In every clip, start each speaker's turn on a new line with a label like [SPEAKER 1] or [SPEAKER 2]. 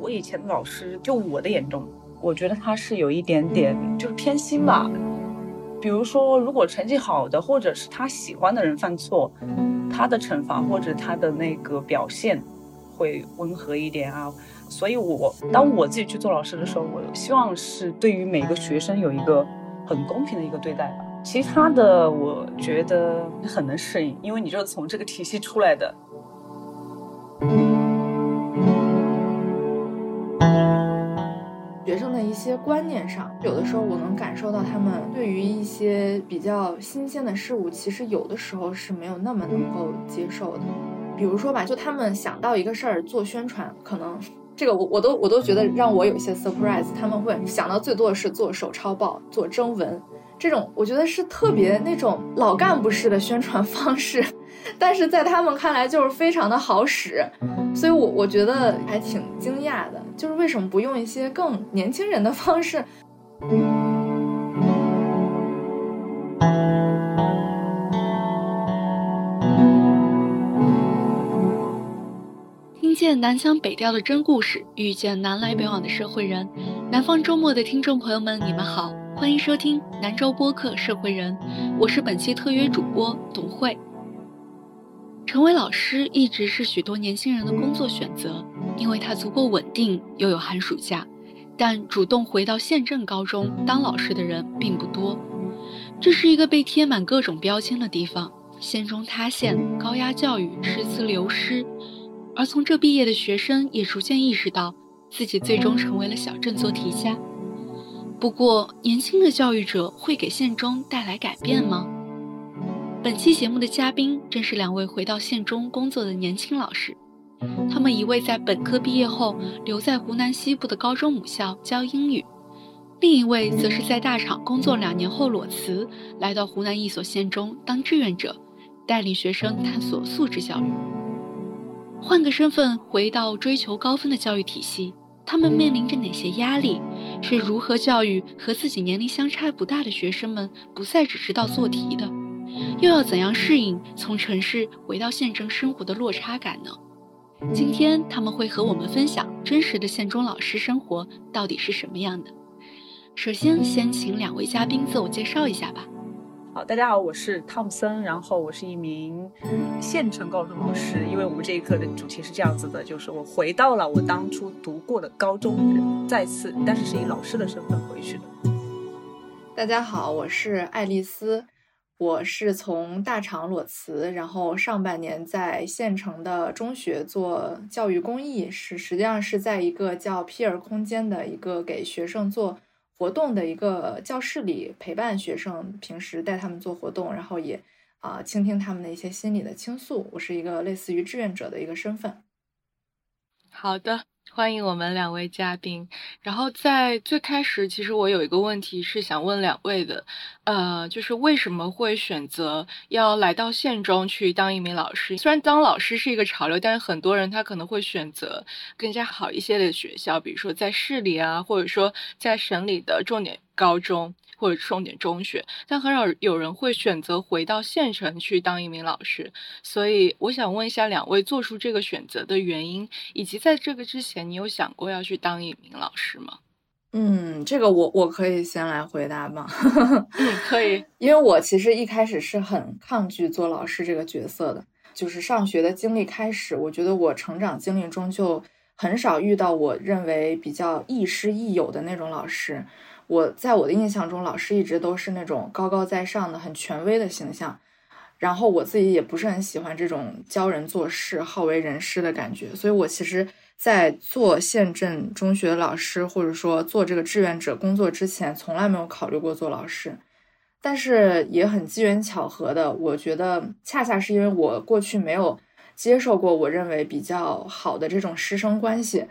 [SPEAKER 1] 我以前的老师，就我的眼中，我觉得他是有一点点就是偏心吧。比如说，如果成绩好的或者是他喜欢的人犯错，他的惩罚或者他的那个表现会温和一点啊。所以，我当我自己去做老师的时候，我希望是对于每个学生有一个很公平的一个对待吧。其他的，我觉得很能适应，因为你就是从这个体系出来的。
[SPEAKER 2] 些观念上，有的时候我能感受到他们对于一些比较新鲜的事物，其实有的时候是没有那么能够接受的。比如说吧，就他们想到一个事儿做宣传，可能这个我我都我都觉得让我有一些 surprise。他们会想到最多的是做手抄报、做征文，这种我觉得是特别那种老干部式的宣传方式。但是在他们看来就是非常的好使，所以我我觉得还挺惊讶的，就是为什么不用一些更年轻人的方式？
[SPEAKER 3] 听见南腔北调的真故事，遇见南来北往的社会人。南方周末的听众朋友们，你们好，欢迎收听南州播客《社会人》，我是本期特约主播董慧。成为老师一直是许多年轻人的工作选择，因为它足够稳定，又有寒暑假。但主动回到县镇高中当老师的人并不多。这是一个被贴满各种标签的地方：县中塌陷、高压教育、师资流失。而从这毕业的学生也逐渐意识到，自己最终成为了小镇做题家。不过，年轻的教育者会给县中带来改变吗？本期节目的嘉宾正是两位回到县中工作的年轻老师，他们一位在本科毕业后留在湖南西部的高中母校教英语，另一位则是在大厂工作两年后裸辞，来到湖南一所县中当志愿者，带领学生探索素质教育。换个身份回到追求高分的教育体系，他们面临着哪些压力？是如何教育和自己年龄相差不大的学生们不再只知道做题的？又要怎样适应从城市回到县城生活的落差感呢？今天他们会和我们分享真实的县中老师生活到底是什么样的。首先，先请两位嘉宾自我介绍一下吧。
[SPEAKER 1] 好，大家好，我是汤姆森，然后我是一名县城高中老师。因为我们这一课的主题是这样子的，就是我回到了我当初读过的高中，再次，但是是以老师的身份回去的。
[SPEAKER 2] 大家好，我是爱丽丝。我是从大厂裸辞，然后上半年在县城的中学做教育公益，是实际上是在一个叫皮尔空间的一个给学生做活动的一个教室里陪伴学生，平时带他们做活动，然后也啊倾听他们的一些心理的倾诉。我是一个类似于志愿者的一个身份。
[SPEAKER 3] 好的。欢迎我们两位嘉宾。然后在最开始，其实我有一个问题是想问两位的，呃，就是为什么会选择要来到县中去当一名老师？虽然当老师是一个潮流，但是很多人他可能会选择更加好一些的学校，比如说在市里啊，或者说在省里的重点高中。或者重点中学，但很少有人会选择回到县城去当一名老师。所以我想问一下两位做出这个选择的原因，以及在这个之前，你有想过要去当一名老师吗？
[SPEAKER 2] 嗯，这个我我可以先来回答吗？
[SPEAKER 3] 嗯，可以。
[SPEAKER 2] 因为我其实一开始是很抗拒做老师这个角色的，就是上学的经历开始，我觉得我成长经历中就很少遇到我认为比较亦师亦友的那种老师。我在我的印象中，老师一直都是那种高高在上的、很权威的形象，然后我自己也不是很喜欢这种教人做事、好为人师的感觉，所以我其实，在做县镇中学老师，或者说做这个志愿者工作之前，从来没有考虑过做老师。但是也很机缘巧合的，我觉得恰恰是因为我过去没有接受过我认为比较好的这种师生关系。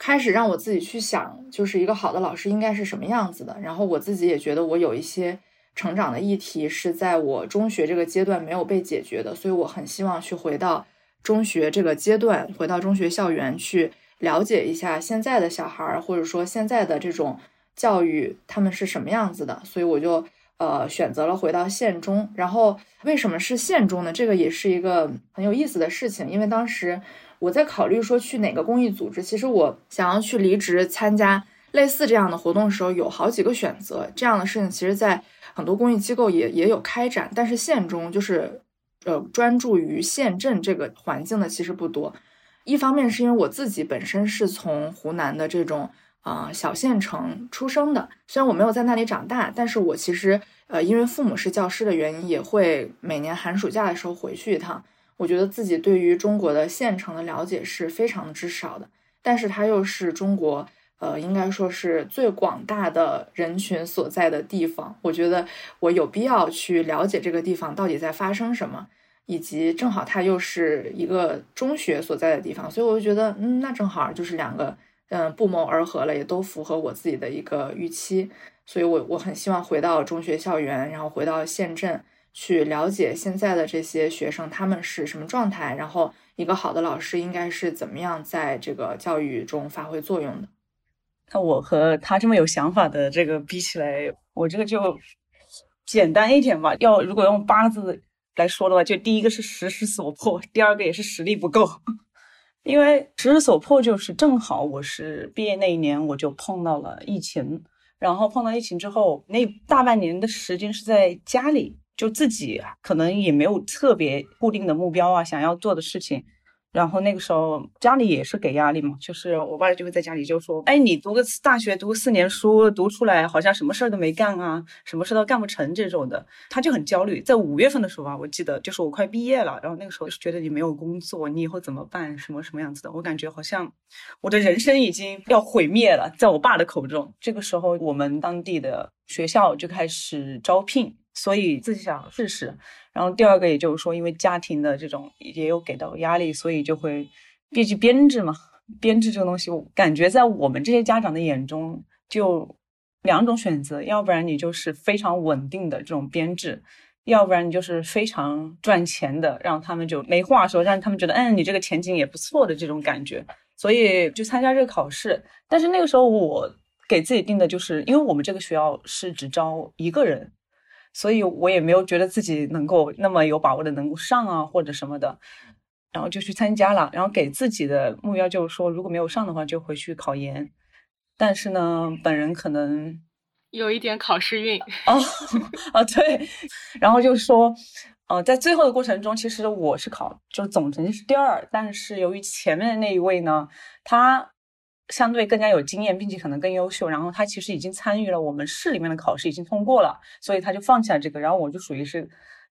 [SPEAKER 2] 开始让我自己去想，就是一个好的老师应该是什么样子的。然后我自己也觉得我有一些成长的议题是在我中学这个阶段没有被解决的，所以我很希望去回到中学这个阶段，回到中学校园去了解一下现在的小孩儿，或者说现在的这种教育他们是什么样子的。所以我就呃选择了回到县中。然后为什么是县中呢？这个也是一个很有意思的事情，因为当时。我在考虑说去哪个公益组织。其实我想要去离职参加类似这样的活动的时候，有好几个选择。这样的事情其实，在很多公益机构也也有开展，但是县中就是，呃，专注于县镇这个环境的其实不多。一方面是因为我自己本身是从湖南的这种啊小县城出生的，虽然我没有在那里长大，但是我其实呃因为父母是教师的原因，也会每年寒暑假的时候回去一趟。我觉得自己对于中国的县城的了解是非常之少的，但是它又是中国呃应该说是最广大的人群所在的地方。我觉得我有必要去了解这个地方到底在发生什么。以及正好它又是一个中学所在的地方，所以我就觉得，嗯，那正好就是两个，嗯，不谋而合了，也都符合我自己的一个预期，所以我我很希望回到中学校园，然后回到县镇去了解现在的这些学生他们是什么状态，然后一个好的老师应该是怎么样在这个教育中发挥作用的。
[SPEAKER 1] 那我和他这么有想法的这个比起来，我这个就简单一点吧。要如果用八字。来说的话，就第一个是时势所迫，第二个也是实力不够。因为时势所迫，就是正好我是毕业那一年，我就碰到了疫情，然后碰到疫情之后，那大半年的时间是在家里，就自己可能也没有特别固定的目标啊，想要做的事情。然后那个时候家里也是给压力嘛，就是我爸就会在家里就说：“哎，你读个大学，读四年书，读出来好像什么事儿都没干啊，什么事都干不成这种的。”他就很焦虑。在五月份的时候啊，我记得就是我快毕业了，然后那个时候是觉得你没有工作，你以后怎么办？什么什么样子的？我感觉好像我的人生已经要毁灭了。在我爸的口中，这个时候我们当地的学校就开始招聘。所以自己想试试，然后第二个也就是说，因为家庭的这种也有给到压力，所以就会编辑编制嘛。编制这个东西，我感觉在我们这些家长的眼中，就两种选择：要不然你就是非常稳定的这种编制，要不然你就是非常赚钱的，让他们就没话说，让他们觉得嗯，你这个前景也不错的这种感觉。所以就参加这个考试。但是那个时候我给自己定的就是，因为我们这个学校是只招一个人。所以我也没有觉得自己能够那么有把握的能够上啊或者什么的，然后就去参加了，然后给自己的目标就是说，如果没有上的话就回去考研。但是呢，本人可能
[SPEAKER 4] 有一点考试运
[SPEAKER 1] 哦 啊对，然后就说，呃，在最后的过程中，其实我是考就是总成绩是第二，但是由于前面的那一位呢，他。相对更加有经验，并且可能更优秀。然后他其实已经参与了我们市里面的考试，已经通过了，所以他就放弃了这个。然后我就属于是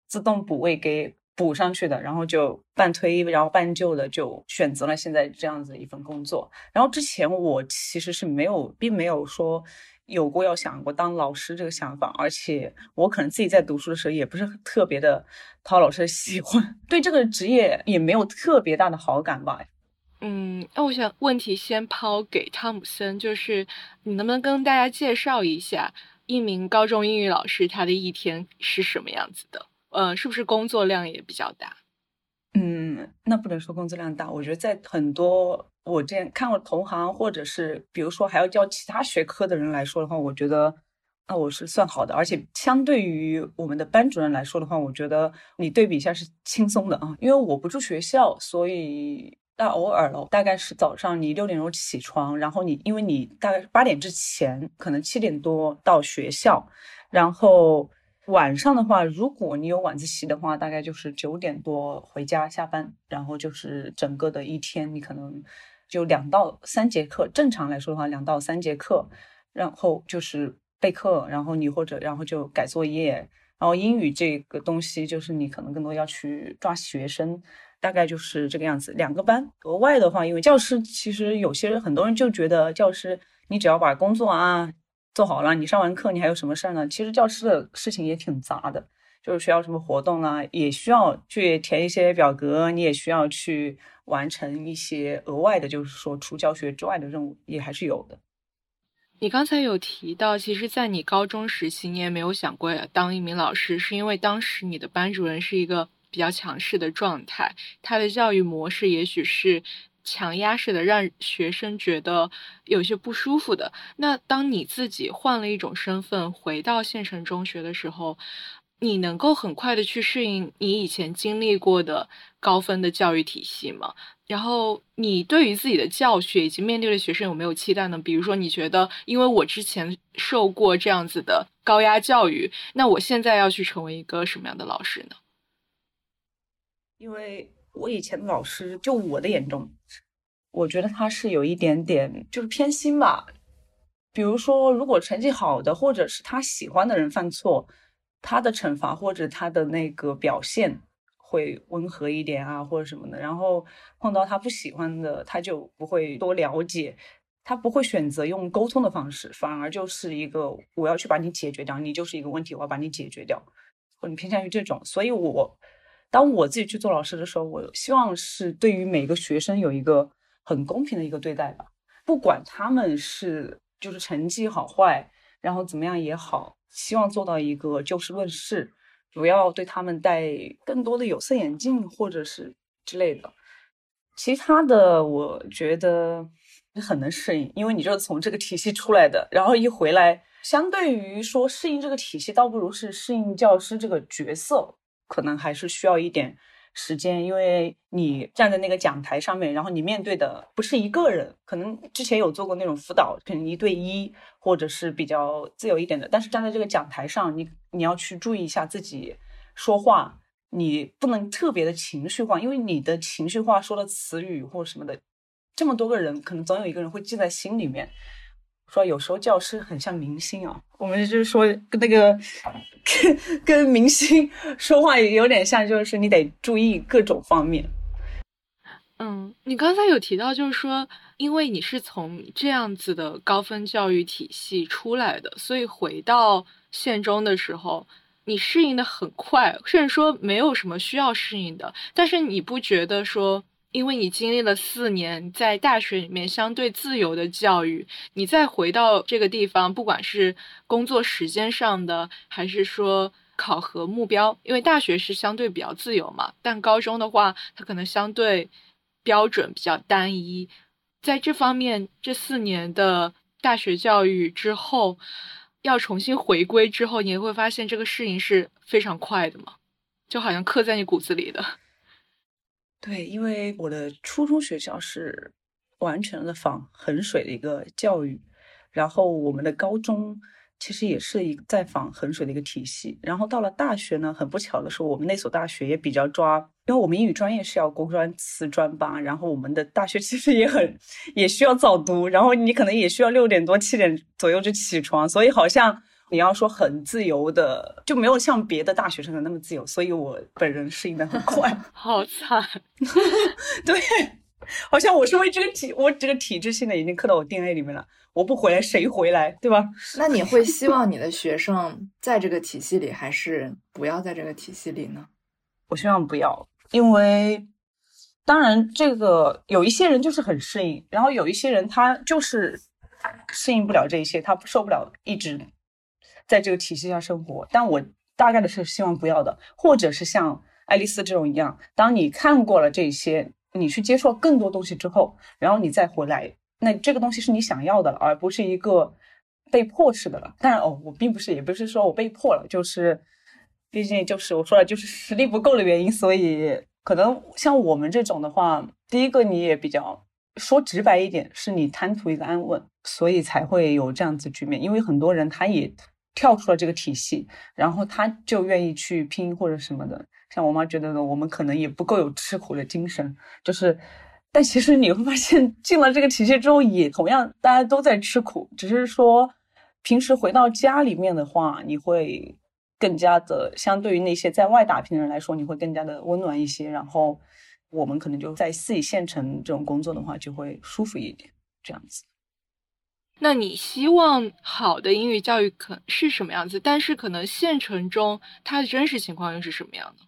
[SPEAKER 1] 自动补位给补上去的，然后就半推然后半就的就选择了现在这样子一份工作。然后之前我其实是没有，并没有说有过要想过当老师这个想法，而且我可能自己在读书的时候也不是特别的讨老师的喜欢，对这个职业也没有特别大的好感吧。
[SPEAKER 4] 嗯，那我想问题先抛给汤姆森，就是你能不能跟大家介绍一下一名高中英语老师他的一天是什么样子的？嗯，是不是工作量也比较大？
[SPEAKER 1] 嗯，那不能说工作量大，我觉得在很多我之前看过同行，或者是比如说还要教其他学科的人来说的话，我觉得那我是算好的，而且相对于我们的班主任来说的话，我觉得你对比一下是轻松的啊，因为我不住学校，所以。那偶尔了，大概是早上你六点钟起床，然后你因为你大概是八点之前，可能七点多到学校，然后晚上的话，如果你有晚自习的话，大概就是九点多回家下班，然后就是整个的一天，你可能就两到三节课，正常来说的话，两到三节课，然后就是备课，然后你或者然后就改作业，然后英语这个东西就是你可能更多要去抓学生。大概就是这个样子，两个班。额外的话，因为教师其实有些很多人就觉得教师，你只要把工作啊做好了，你上完课你还有什么事儿呢？其实教师的事情也挺杂的，就是需要什么活动啊，也需要去填一些表格，你也需要去完成一些额外的，就是说除教学之外的任务，也还是有的。
[SPEAKER 4] 你刚才有提到，其实，在你高中时期，你也没有想过当一名老师，是因为当时你的班主任是一个。比较强势的状态，他的教育模式也许是强压式的，让学生觉得有些不舒服的。那当你自己换了一种身份回到县城中学的时候，你能够很快的去适应你以前经历过的高分的教育体系吗？然后你对于自己的教学以及面对的学生有没有期待呢？比如说，你觉得因为我之前受过这样子的高压教育，那我现在要去成为一个什么样的老师呢？
[SPEAKER 1] 因为我以前的老师，就我的眼中，我觉得他是有一点点就是偏心吧。比如说，如果成绩好的或者是他喜欢的人犯错，他的惩罚或者他的那个表现。会温和一点啊，或者什么的。然后碰到他不喜欢的，他就不会多了解，他不会选择用沟通的方式，反而就是一个我要去把你解决掉，你就是一个问题，我要把你解决掉，或者偏向于这种。所以，我当我自己去做老师的时候，我希望是对于每个学生有一个很公平的一个对待吧，不管他们是就是成绩好坏，然后怎么样也好，希望做到一个就事论事。不要对他们戴更多的有色眼镜，或者是之类的。其他的，我觉得很能适应，因为你就是从这个体系出来的，然后一回来，相对于说适应这个体系，倒不如是适应教师这个角色，可能还是需要一点。时间，因为你站在那个讲台上面，然后你面对的不是一个人，可能之前有做过那种辅导，可能一对一或者是比较自由一点的。但是站在这个讲台上，你你要去注意一下自己说话，你不能特别的情绪化，因为你的情绪化说的词语或者什么的，这么多个人，可能总有一个人会记在心里面。说有时候教师很像明星啊，我们就是说跟那个跟跟明星说话也有点像，就是你得注意各种方面。
[SPEAKER 4] 嗯，你刚才有提到，就是说，因为你是从这样子的高分教育体系出来的，所以回到县中的时候，你适应的很快，甚至说没有什么需要适应的。但是你不觉得说？因为你经历了四年在大学里面相对自由的教育，你再回到这个地方，不管是工作时间上的，还是说考核目标，因为大学是相对比较自由嘛，但高中的话，它可能相对标准比较单一。在这方面，这四年的大学教育之后，要重新回归之后，你会发现这个适应是非常快的嘛，就好像刻在你骨子里的。
[SPEAKER 1] 对，因为我的初中学校是完全的仿衡水的一个教育，然后我们的高中其实也是一在仿衡水的一个体系，然后到了大学呢，很不巧的是，我们那所大学也比较抓，因为我们英语专业是要公专、次专吧，然后我们的大学其实也很也需要早读，然后你可能也需要六点多、七点左右就起床，所以好像。你要说很自由的，就没有像别的大学生的那么自由，所以我本人适应的很快。
[SPEAKER 4] 好惨，
[SPEAKER 1] 对，好像我是为这个体，我这个体制现在已经刻到我 DNA 里面了。我不回来，谁回来？对吧？
[SPEAKER 2] 那你会希望你的学生在这个体系里，还是不要在这个体系里呢？
[SPEAKER 1] 我希望不要，因为当然这个有一些人就是很适应，然后有一些人他就是适应不了这一些，他受不了一直。在这个体系下生活，但我大概的是希望不要的，或者是像爱丽丝这种一样，当你看过了这些，你去接受更多东西之后，然后你再回来，那这个东西是你想要的了，而不是一个被迫式的了。当然哦，我并不是，也不是说我被迫了，就是毕竟就是我说了，就是实力不够的原因，所以可能像我们这种的话，第一个你也比较说直白一点，是你贪图一个安稳，所以才会有这样子局面，因为很多人他也。跳出了这个体系，然后他就愿意去拼或者什么的。像我妈觉得呢，我们可能也不够有吃苦的精神，就是，但其实你会发现，进了这个体系之后，也同样大家都在吃苦，只是说平时回到家里面的话，你会更加的，相对于那些在外打拼的人来说，你会更加的温暖一些。然后我们可能就在四乙县城这种工作的话，就会舒服一点，这样子。
[SPEAKER 4] 那你希望好的英语教育可是什么样子？但是可能县城中它的真实情况又是什么样的？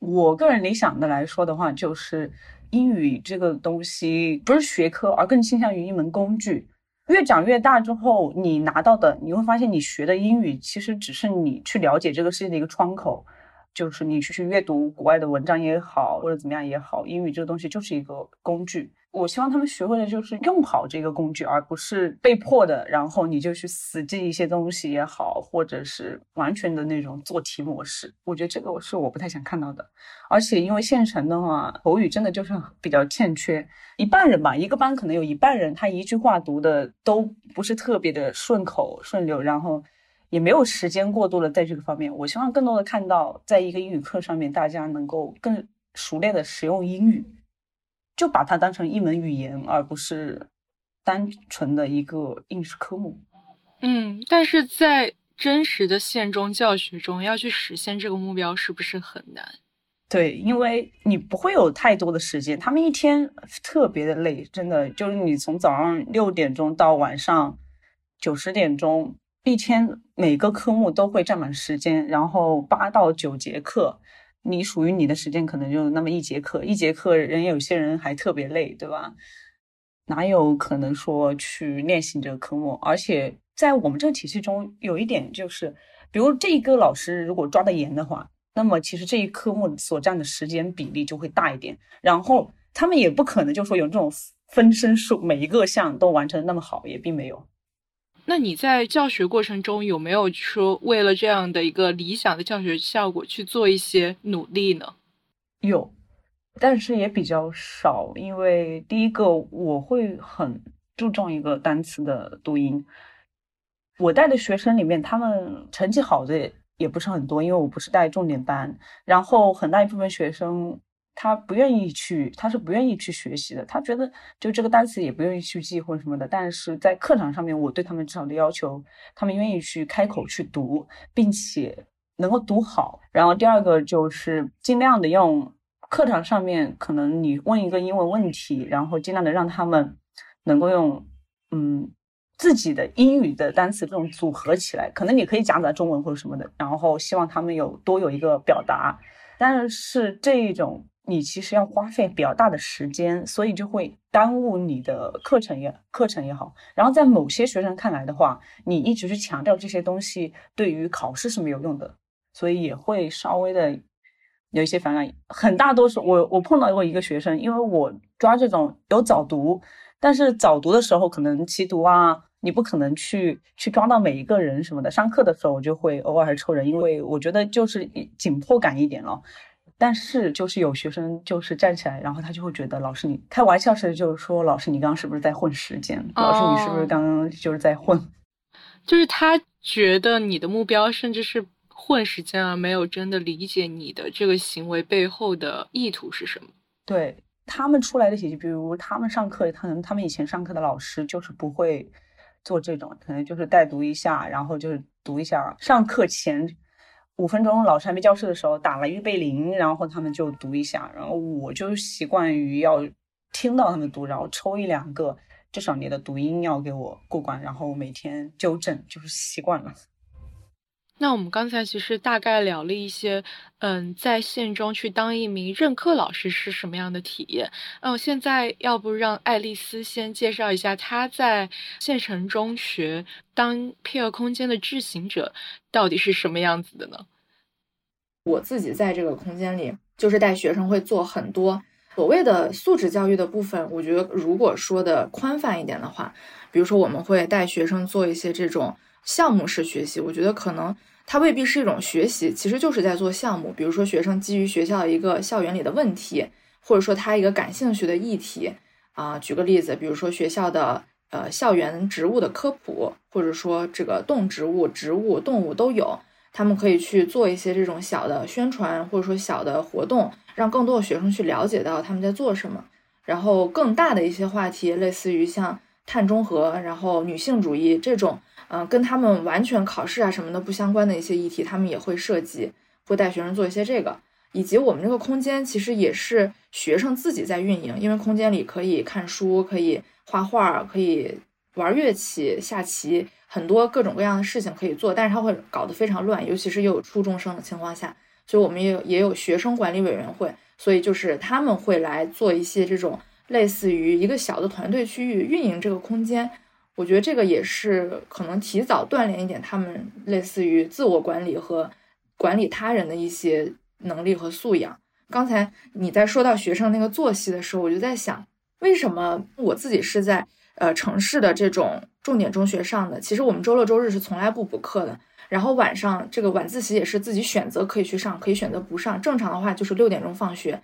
[SPEAKER 1] 我个人理想的来说的话，就是英语这个东西不是学科，而更倾向于一门工具。越长越大之后，你拿到的你会发现，你学的英语其实只是你去了解这个世界的一个窗口，就是你去去阅读国外的文章也好，或者怎么样也好，英语这个东西就是一个工具。我希望他们学会的就是用好这个工具，而不是被迫的，然后你就去死记一些东西也好，或者是完全的那种做题模式。我觉得这个是我不太想看到的。而且因为县城的话，口语真的就是比较欠缺，一半人吧，一个班可能有一半人，他一句话读的都不是特别的顺口顺溜，然后也没有时间过多的在这个方面。我希望更多的看到，在一个英语课上面，大家能够更熟练的使用英语。就把它当成一门语言，而不是单纯的一个应试科目。
[SPEAKER 4] 嗯，但是在真实的县中教学中，要去实现这个目标是不是很难？
[SPEAKER 1] 对，因为你不会有太多的时间，他们一天特别的累，真的就是你从早上六点钟到晚上九十点钟，一天每个科目都会占满时间，然后八到九节课。你属于你的时间可能就那么一节课，一节课人有些人还特别累，对吧？哪有可能说去练习这个科目？而且在我们这个体系中，有一点就是，比如这一个老师如果抓得严的话，那么其实这一科目所占的时间比例就会大一点。然后他们也不可能就说有这种分身术，每一个项都完成那么好，也并没有。
[SPEAKER 4] 那你在教学过程中有没有说为了这样的一个理想的教学效果去做一些努力呢？
[SPEAKER 1] 有，但是也比较少。因为第一个，我会很注重一个单词的读音。我带的学生里面，他们成绩好的也不是很多，因为我不是带重点班。然后很大一部分学生。他不愿意去，他是不愿意去学习的。他觉得就这个单词也不愿意去记或者什么的。但是在课堂上面，我对他们至少的要求，他们愿意去开口去读，并且能够读好。然后第二个就是尽量的用课堂上面，可能你问一个英文问题，然后尽量的让他们能够用嗯自己的英语的单词这种组合起来。可能你可以夹杂中文或者什么的，然后希望他们有多有一个表达。但是这一种。你其实要花费比较大的时间，所以就会耽误你的课程也课程也好。然后在某些学生看来的话，你一直去强调这些东西，对于考试是没有用的，所以也会稍微的有一些反感。很大多数我我碰到过一个学生，因为我抓这种有早读，但是早读的时候可能齐读啊，你不可能去去抓到每一个人什么的。上课的时候我就会偶尔还抽人，因为我觉得就是紧迫感一点了。但是就是有学生就是站起来，然后他就会觉得老师你开玩笑似的，就是说老师你刚刚是不是在混时间？老师你是不是刚刚就是在混？
[SPEAKER 4] 就是他觉得你的目标甚至是混时间，而没有真的理解你的这个行为背后的意图是什么。
[SPEAKER 1] 对他们出来的体系，比如他们上课，他能他们以前上课的老师就是不会做这种，可能就是带读一下，然后就是读一下上课前。五分钟，老师还没教室的时候打了预备铃，然后他们就读一下，然后我就习惯于要听到他们读，然后抽一两个，至少你的读音要给我过关，然后每天纠正，就是习惯了。
[SPEAKER 4] 那我们刚才其实大概聊了一些，嗯，在县中去当一名任课老师是什么样的体验。那嗯，现在要不让爱丽丝先介绍一下她在县城中学当 peer 空间的智行者到底是什么样子的呢？
[SPEAKER 2] 我自己在这个空间里，就是带学生会做很多所谓的素质教育的部分。我觉得如果说的宽泛一点的话，比如说我们会带学生做一些这种。项目式学习，我觉得可能它未必是一种学习，其实就是在做项目。比如说，学生基于学校一个校园里的问题，或者说他一个感兴趣的议题啊，举个例子，比如说学校的呃校园植物的科普，或者说这个动植物、植物、动物都有，他们可以去做一些这种小的宣传，或者说小的活动，让更多的学生去了解到他们在做什么。然后更大的一些话题，类似于像碳中和，然后女性主义这种。嗯，跟他们完全考试啊什么的不相关的一些议题，他们也会涉及，会带学生做一些这个，以及我们这个空间其实也是学生自己在运营，因为空间里可以看书，可以画画，可以玩乐器、下棋，很多各种各样的事情可以做，但是他会搞得非常乱，尤其是又有初中生的情况下，所以我们也有也有学生管理委员会，所以就是他们会来做一些这种类似于一个小的团队区域运营这个空间。我觉得这个也是可能提早锻炼一点他们类似于自我管理和管理他人的一些能力和素养。刚才你在说到学生那个作息的时候，我就在想，为什么我自己是在呃城市的这种重点中学上的？其实我们周六周日是从来不补课的，然后晚上这个晚自习也是自己选择可以去上，可以选择不上。正常的话就是六点钟放学，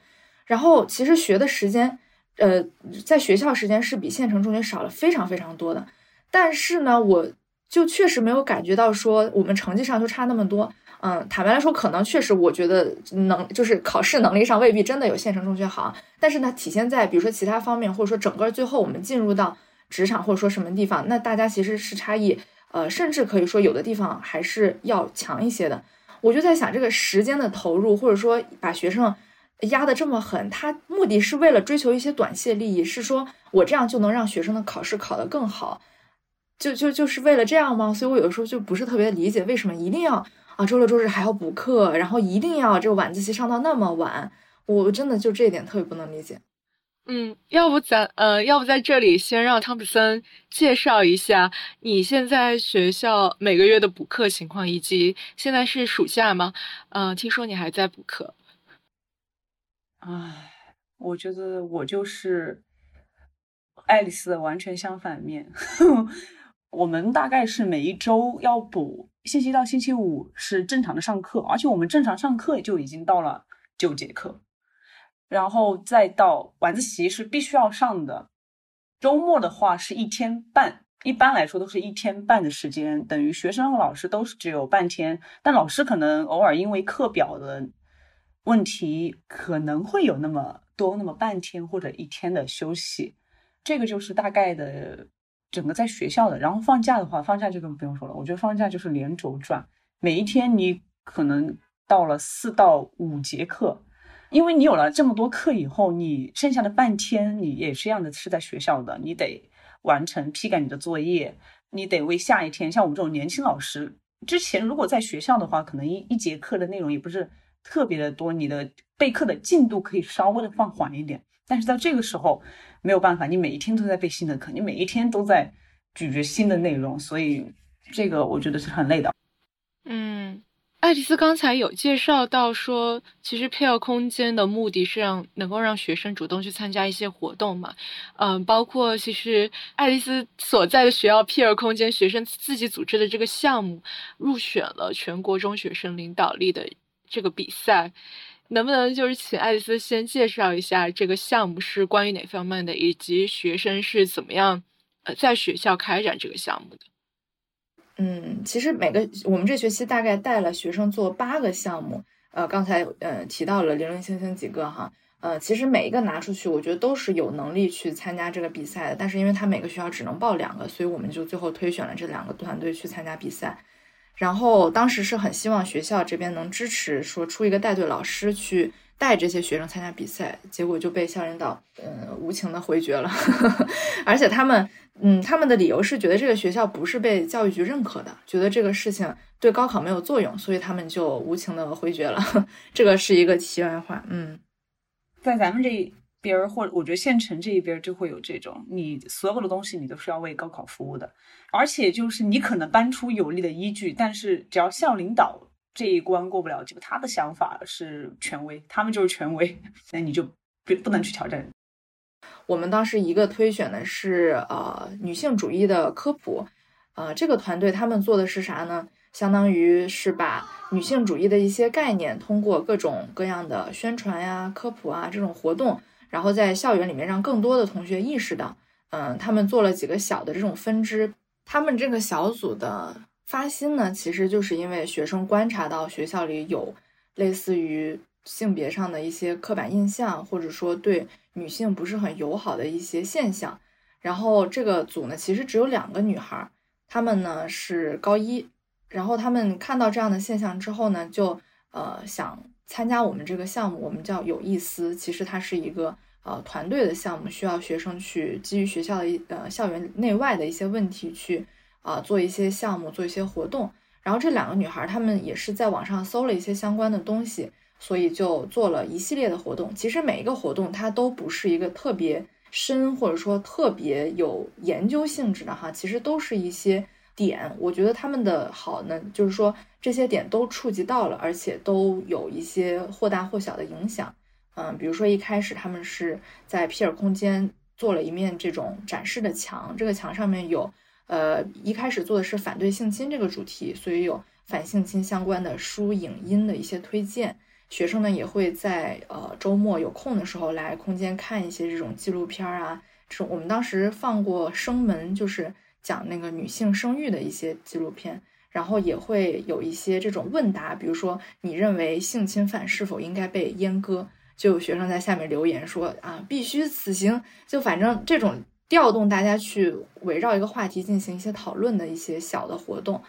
[SPEAKER 2] 然后其实学的时间，呃，在学校时间是比县城中学少了非常非常多的。但是呢，我就确实没有感觉到说我们成绩上就差那么多。嗯，坦白来说，可能确实，我觉得能就是考试能力上未必真的有县城中学好，但是呢，体现在比如说其他方面，或者说整个最后我们进入到职场或者说什么地方，那大家其实是差异，呃，甚至可以说有的地方还是要强一些的。我就在想，这个时间的投入，或者说把学生压得这么狠，他目的是为了追求一些短期的利益，是说我这样就能让学生的考试考得更好，就就就是为了这样吗？所以我有的时候就不是特别理解，为什么一定要。啊，周六周日还要补课，然后一定要这个晚自习上到那么晚，我真的就这一点特别不能理解。
[SPEAKER 4] 嗯，要不咱呃，要不在这里先让汤普森介绍一下你现在学校每个月的补课情况，以及现在是暑假吗？嗯，听说你还在补课。
[SPEAKER 1] 唉，我觉得我就是爱丽丝的完全相反面。我们大概是每一周要补。星期到星期五是正常的上课，而且我们正常上课就已经到了九节课，然后再到晚自习是必须要上的。周末的话是一天半，一般来说都是一天半的时间，等于学生和老师都是只有半天。但老师可能偶尔因为课表的问题，可能会有那么多那么半天或者一天的休息。这个就是大概的。整个在学校的，然后放假的话，放假就更不用说了。我觉得放假就是连轴转，每一天你可能到了四到五节课，因为你有了这么多课以后，你剩下的半天你也是一样的是在学校的，你得完成批改你的作业，你得为下一天。像我们这种年轻老师，之前如果在学校的话，可能一一节课的内容也不是特别的多，你的备课的进度可以稍微的放缓一点。但是在这个时候没有办法，你每一天都在备新的课，你每一天都在咀嚼新的内容，所以这个我觉得是很累的。
[SPEAKER 4] 嗯，爱丽丝刚才有介绍到说，其实配合空间的目的是让能够让学生主动去参加一些活动嘛。嗯，包括其实爱丽丝所在的学校 P 尔空间学生自己组织的这个项目，入选了全国中学生领导力的这个比赛。能不能就是请爱丽丝先介绍一下这个项目是关于哪方面的，以及学生是怎么样呃在学校开展这个项目的？
[SPEAKER 2] 嗯，其实每个我们这学期大概带了学生做八个项目，呃，刚才呃提到了零零星星几个哈，呃，其实每一个拿出去，我觉得都是有能力去参加这个比赛的，但是因为他每个学校只能报两个，所以我们就最后推选了这两个团队去参加比赛。然后当时是很希望学校这边能支持，说出一个带队老师去带这些学生参加比赛，结果就被校领导嗯无情的回绝了，而且他们嗯他们的理由是觉得这个学校不是被教育局认可的，觉得这个事情对高考没有作用，所以他们就无情的回绝了。这个是一个题外话，嗯，
[SPEAKER 1] 在咱们这。边儿或者我觉得县城这一边就会有这种，你所有的东西你都是要为高考服务的，而且就是你可能搬出有力的依据，但是只要校领导这一关过不了，就他的想法是权威，他们就是权威，那你就不不能去挑战。
[SPEAKER 2] 我们当时一个推选的是呃女性主义的科普，呃这个团队他们做的是啥呢？相当于是把女性主义的一些概念通过各种各样的宣传呀、科普啊这种活动。然后在校园里面让更多的同学意识到，嗯，他们做了几个小的这种分支。他们这个小组的发心呢，其实就是因为学生观察到学校里有类似于性别上的一些刻板印象，或者说对女性不是很友好的一些现象。然后这个组呢，其实只有两个女孩，她们呢是高一。然后他们看到这样的现象之后呢，就呃想。参加我们这个项目，我们叫有意思。其实它是一个呃团队的项目，需要学生去基于学校的一呃校园内外的一些问题去啊做一些项目，做一些活动。然后这两个女孩她们也是在网上搜了一些相关的东西，所以就做了一系列的活动。其实每一个活动它都不是一个特别深或者说特别有研究性质的哈，其实都是一些。点，我觉得他们的好呢，就是说这些点都触及到了，而且都有一些或大或小的影响。嗯，比如说一开始他们是在皮尔空间做了一面这种展示的墙，这个墙上面有，呃，一开始做的是反对性侵这个主题，所以有反性侵相关的书、影音的一些推荐。学生呢也会在呃周末有空的时候来空间看一些这种纪录片啊，这种我们当时放过《生门》，就是讲那个女性生育的一些纪录片，然后也会有一些这种问答，比如说你认为性侵犯是否应该被阉割？就有学生在下面留言说啊，必须死刑！就反正这种调动大家去围绕一个话题进行一些讨论的一些小的活动，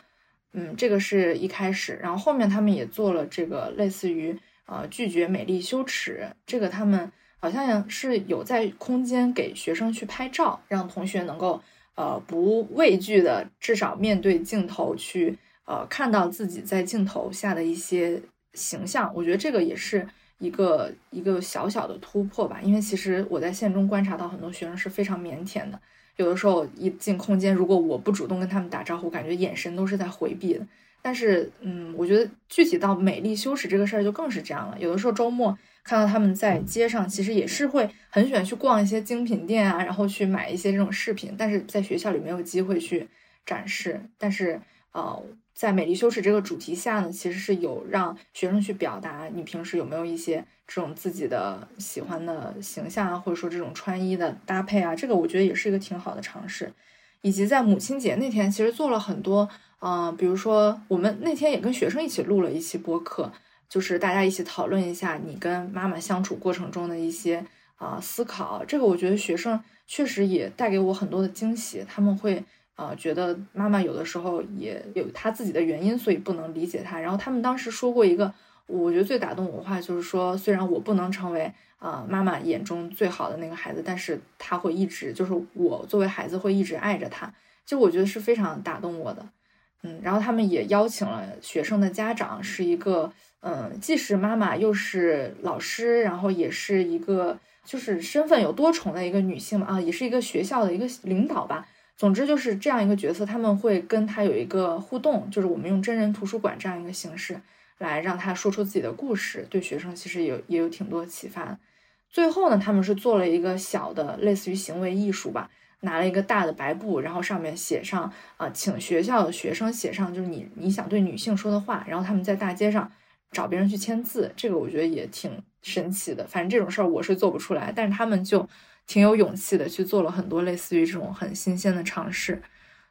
[SPEAKER 2] 嗯，这个是一开始，然后后面他们也做了这个类似于呃拒绝美丽羞耻，这个他们好像是有在空间给学生去拍照，让同学能够呃不畏惧的至少面对镜头去呃看到自己在镜头下的一些形象，我觉得这个也是。一个一个小小的突破吧，因为其实我在线中观察到很多学生是非常腼腆的，有的时候一进空间，如果我不主动跟他们打招呼，感觉眼神都是在回避的。但是，嗯，我觉得具体到美丽羞耻这个事儿就更是这样了。有的时候周末看到他们在街上，其实也是会很喜欢去逛一些精品店啊，然后去买一些这种饰品，但是在学校里没有机会去展示。但是，呃。在美丽羞耻这个主题下呢，其实是有让学生去表达你平时有没有一些这种自己的喜欢的形象啊，或者说这种穿衣的搭配啊，这个我觉得也是一个挺好的尝试。以及在母亲节那天，其实做了很多，嗯，比如说我们那天也跟学生一起录了一期播客，就是大家一起讨论一下你跟妈妈相处过程中的一些啊思考。这个我觉得学生确实也带给我很多的惊喜，他们会。啊，觉得妈妈有的时候也有她自己的原因，所以不能理解她。然后他们当时说过一个，我觉得最打动我的话，就是说，虽然我不能成为啊妈妈眼中最好的那个孩子，但是他会一直，就是我作为孩子会一直爱着他。就我觉得是非常打动我的。嗯，然后他们也邀请了学生的家长，是一个嗯，既是妈妈又是老师，然后也是一个就是身份有多重的一个女性嘛啊，也是一个学校的一个领导吧。总之就是这样一个角色，他们会跟他有一个互动，就是我们用真人图书馆这样一个形式来让他说出自己的故事，对学生其实有也有挺多启发。最后呢，他们是做了一个小的类似于行为艺术吧，拿了一个大的白布，然后上面写上啊，请学校的学生写上就是你你想对女性说的话，然后他们在大街上找别人去签字，这个我觉得也挺神奇的。反正这种事儿我是做不出来，但是他们就。挺有勇气的，去做了很多类似于这种很新鲜的尝试。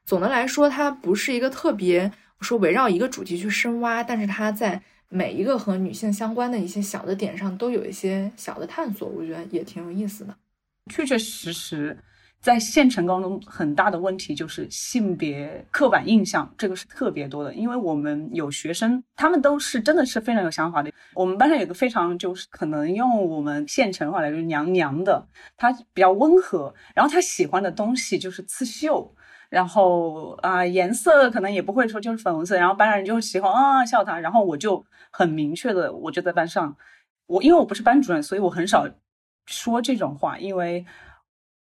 [SPEAKER 2] 总的来说，它不是一个特别说围绕一个主题去深挖，但是它在每一个和女性相关的一些小的点上都有一些小的探索，我觉得也挺有意思的。
[SPEAKER 1] 确确实实。在县城高中，很大的问题就是性别刻板印象，这个是特别多的。因为我们有学生，他们都是真的是非常有想法的。我们班上有个非常就是可能用我们县城话来说娘娘的，她比较温和，然后她喜欢的东西就是刺绣，然后啊颜色可能也不会说就是粉红色，然后班上人就喜欢啊笑她，然后我就很明确的，我就在班上，我因为我不是班主任，所以我很少说这种话，因为。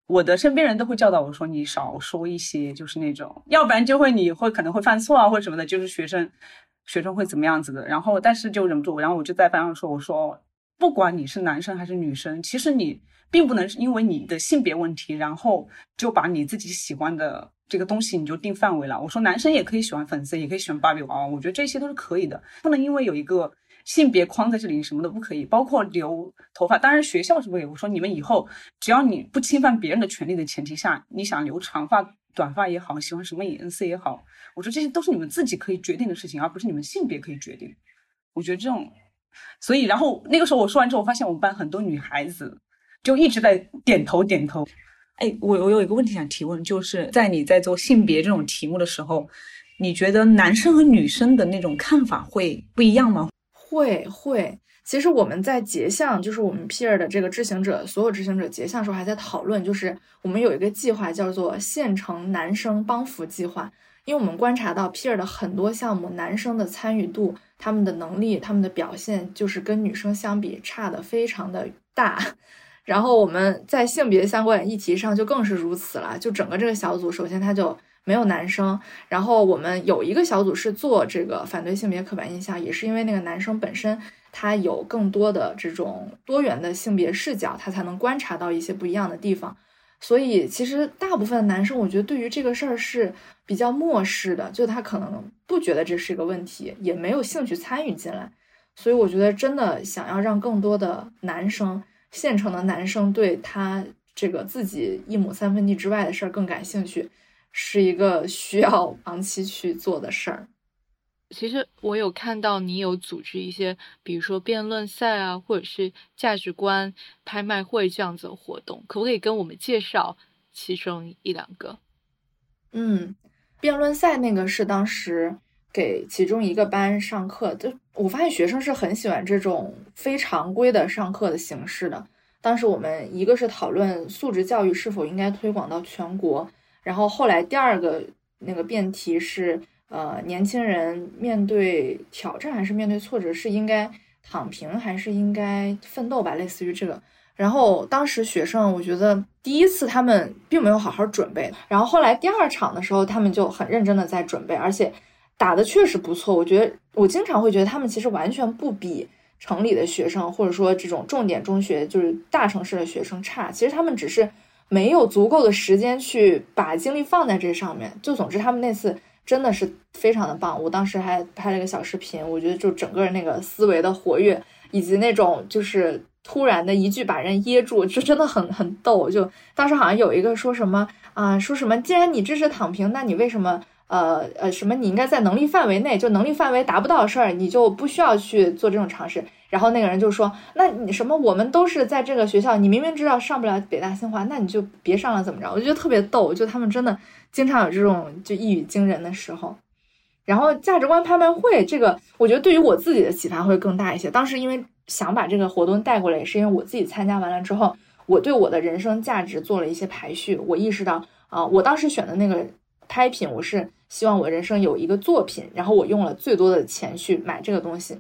[SPEAKER 1] 我的身边人都会教导我说：“你少说一些，就是那种，要不然就会你会可能会犯错啊，或者什么的，就是学生学生会怎么样子的。”然后，但是就忍不住，然后我就在班上说：“我说，不管你是男生还是女生，其实你并不能是因为你的性别问题，然后就把你自己喜欢的这个东西你就定范围了。我说，男生也可以喜欢粉色，也可以喜欢芭比娃娃，我觉得这些都是可以的，不能因为有一个。”性别框在这里，你什么都不可以，包括留头发。当然，学校是不可以。我说你们以后，只要你不侵犯别人的权利的前提下，你想留长发、短发也好，喜欢什么颜色也好，我说这些都是你们自己可以决定的事情，而不是你们性别可以决定。我觉得这种，所以然后那个时候我说完之后，我发现我们班很多女孩子就一直在点头点头。哎，我我有一个问题想提问，就是在你在做性别这种题目的时候，你觉得男生和女生的那种看法会不一样吗？
[SPEAKER 2] 会会，其实我们在结项，就是我们 peer 的这个执行者，所有执行者结项的时候还在讨论，就是我们有一个计划叫做县城男生帮扶计划，因为我们观察到 peer 的很多项目，男生的参与度、他们的能力、他们的表现，就是跟女生相比差的非常的大。然后我们在性别相关议题上就更是如此了，就整个这个小组，首先他就。没有男生，然后我们有一个小组是做这个反对性别刻板印象，也是因为那个男生本身他有更多的这种多元的性别视角，他才能观察到一些不一样的地方。所以其实大部分男生，我觉得对于这个事儿是比较漠视的，就他可能不觉得这是一个问题，也没有兴趣参与进来。所以我觉得真的想要让更多的男生，县城的男生对他这个自己一亩三分地之外的事儿更感兴趣，是一个需要长期去做的事儿。
[SPEAKER 4] 其实我有看到你有组织一些，比如说辩论赛啊，或者是价值观拍卖会这样子的活动，可不可以跟我们介绍其中一两个？
[SPEAKER 2] 嗯，辩论赛那个是当时给其中一个班上课，就我发现学生是很喜欢这种非常规的上课的形式的。当时我们一个是讨论素质教育是否应该推广到全国，然后后来第二个那个辩题是。呃，年轻人面对挑战还是面对挫折，是应该躺平还是应该奋斗吧？类似于这个。然后当时学生，我觉得第一次他们并没有好好准备，然后后来第二场的时候，他们就很认真的在准备，而且打的确实不错。我觉得我经常会觉得他们其实完全不比城里的学生，或者说这种重点中学就是大城市的学生差。其实他们只是没有足够的时间去把精力放在这上面。就总之，他们那次。真的是非常的棒，我当时还拍了一个小视频，我觉得就整个那个思维的活跃，以及那种就是突然的一句把人噎住，就真的很很逗。就当时好像有一个说什么啊，说什么既然你支持躺平，那你为什么呃呃什么你应该在能力范围内，就能力范围达不到的事儿，你就不需要去做这种尝试。然后那个人就说，那你什么我们都是在这个学校，你明明知道上不了北大清华，那你就别上了怎么着？我就觉得特别逗，就他们真的。经常有这种就一语惊人的时候，然后价值观拍卖会这个，我觉得对于我自己的启发会更大一些。当时因为想把这个活动带过来，也是因为我自己参加完了之后，我对我的人生价值做了一些排序。我意识到啊，我当时选的那个拍品，我是希望我人生有一个作品，然后我用了最多的钱去买这个东西。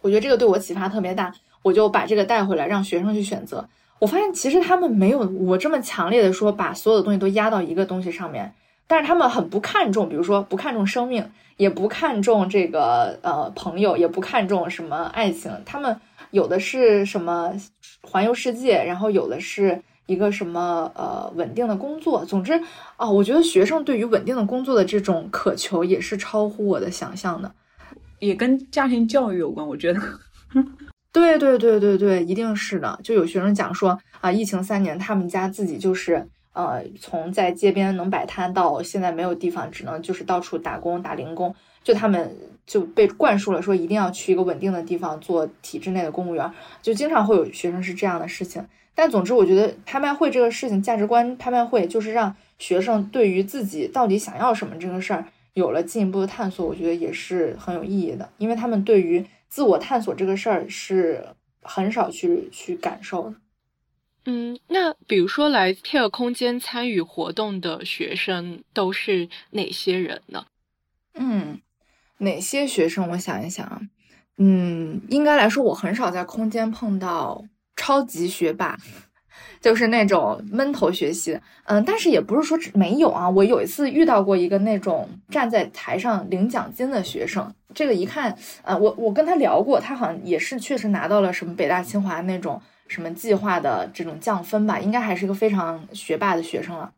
[SPEAKER 2] 我觉得这个对我启发特别大，我就把这个带回来，让学生去选择。我发现其实他们没有我这么强烈的说把所有的东西都压到一个东西上面，但是他们很不看重，比如说不看重生命，也不看重这个呃朋友，也不看重什么爱情，他们有的是什么环游世界，然后有的是一个什么呃稳定的工作。总之啊，我觉得学生对于稳定的工作的这种渴求也是超乎我的想象的，
[SPEAKER 1] 也跟家庭教育有关，我觉得。
[SPEAKER 2] 对对对对对，一定是的。就有学生讲说啊，疫情三年，他们家自己就是呃，从在街边能摆摊到现在没有地方，只能就是到处打工打零工。就他们就被灌输了说一定要去一个稳定的地方做体制内的公务员，就经常会有学生是这样的事情。但总之，我觉得拍卖会这个事情，价值观拍卖会就是让学生对于自己到底想要什么这个事儿有了进一步的探索，我觉得也是很有意义的，因为他们对于。自我探索这个事儿是很少去去感受的。
[SPEAKER 4] 嗯，那比如说来 Care 空间参与活动的学生都是哪些人呢？
[SPEAKER 2] 嗯，哪些学生？我想一想啊，嗯，应该来说，我很少在空间碰到超级学霸。就是那种闷头学习，嗯，但是也不是说没有啊。我有一次遇到过一个那种站在台上领奖金的学生，这个一看，呃，我我跟他聊过，他好像也是确实拿到了什么北大清华那种什么计划的这种降分吧，应该还是个非常学霸的学生了。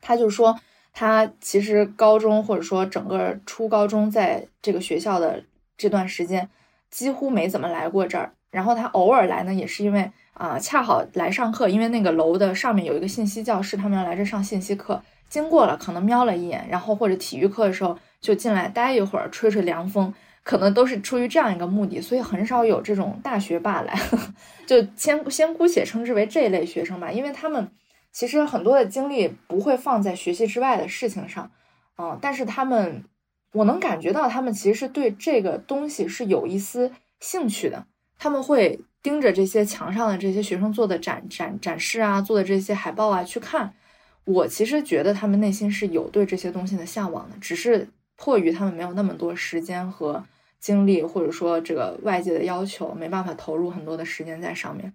[SPEAKER 2] 他就说，他其实高中或者说整个初高中在这个学校的这段时间，几乎没怎么来过这儿，然后他偶尔来呢，也是因为。啊，恰好来上课，因为那个楼的上面有一个信息教室，他们要来这上信息课，经过了，可能瞄了一眼，然后或者体育课的时候就进来待一会儿，吹吹凉风，可能都是出于这样一个目的，所以很少有这种大学霸来，就先先姑且称之为这一类学生吧，因为他们其实很多的精力不会放在学习之外的事情上，嗯，但是他们，我能感觉到他们其实是对这个东西是有一丝兴趣的，他们会。盯着这些墙上的这些学生做的展展展示啊，做的这些海报啊去看，我其实觉得他们内心是有对这些东西的向往的，只是迫于他们没有那么多时间和精力，或者说这个外界的要求，没办法投入很多的时间在上面。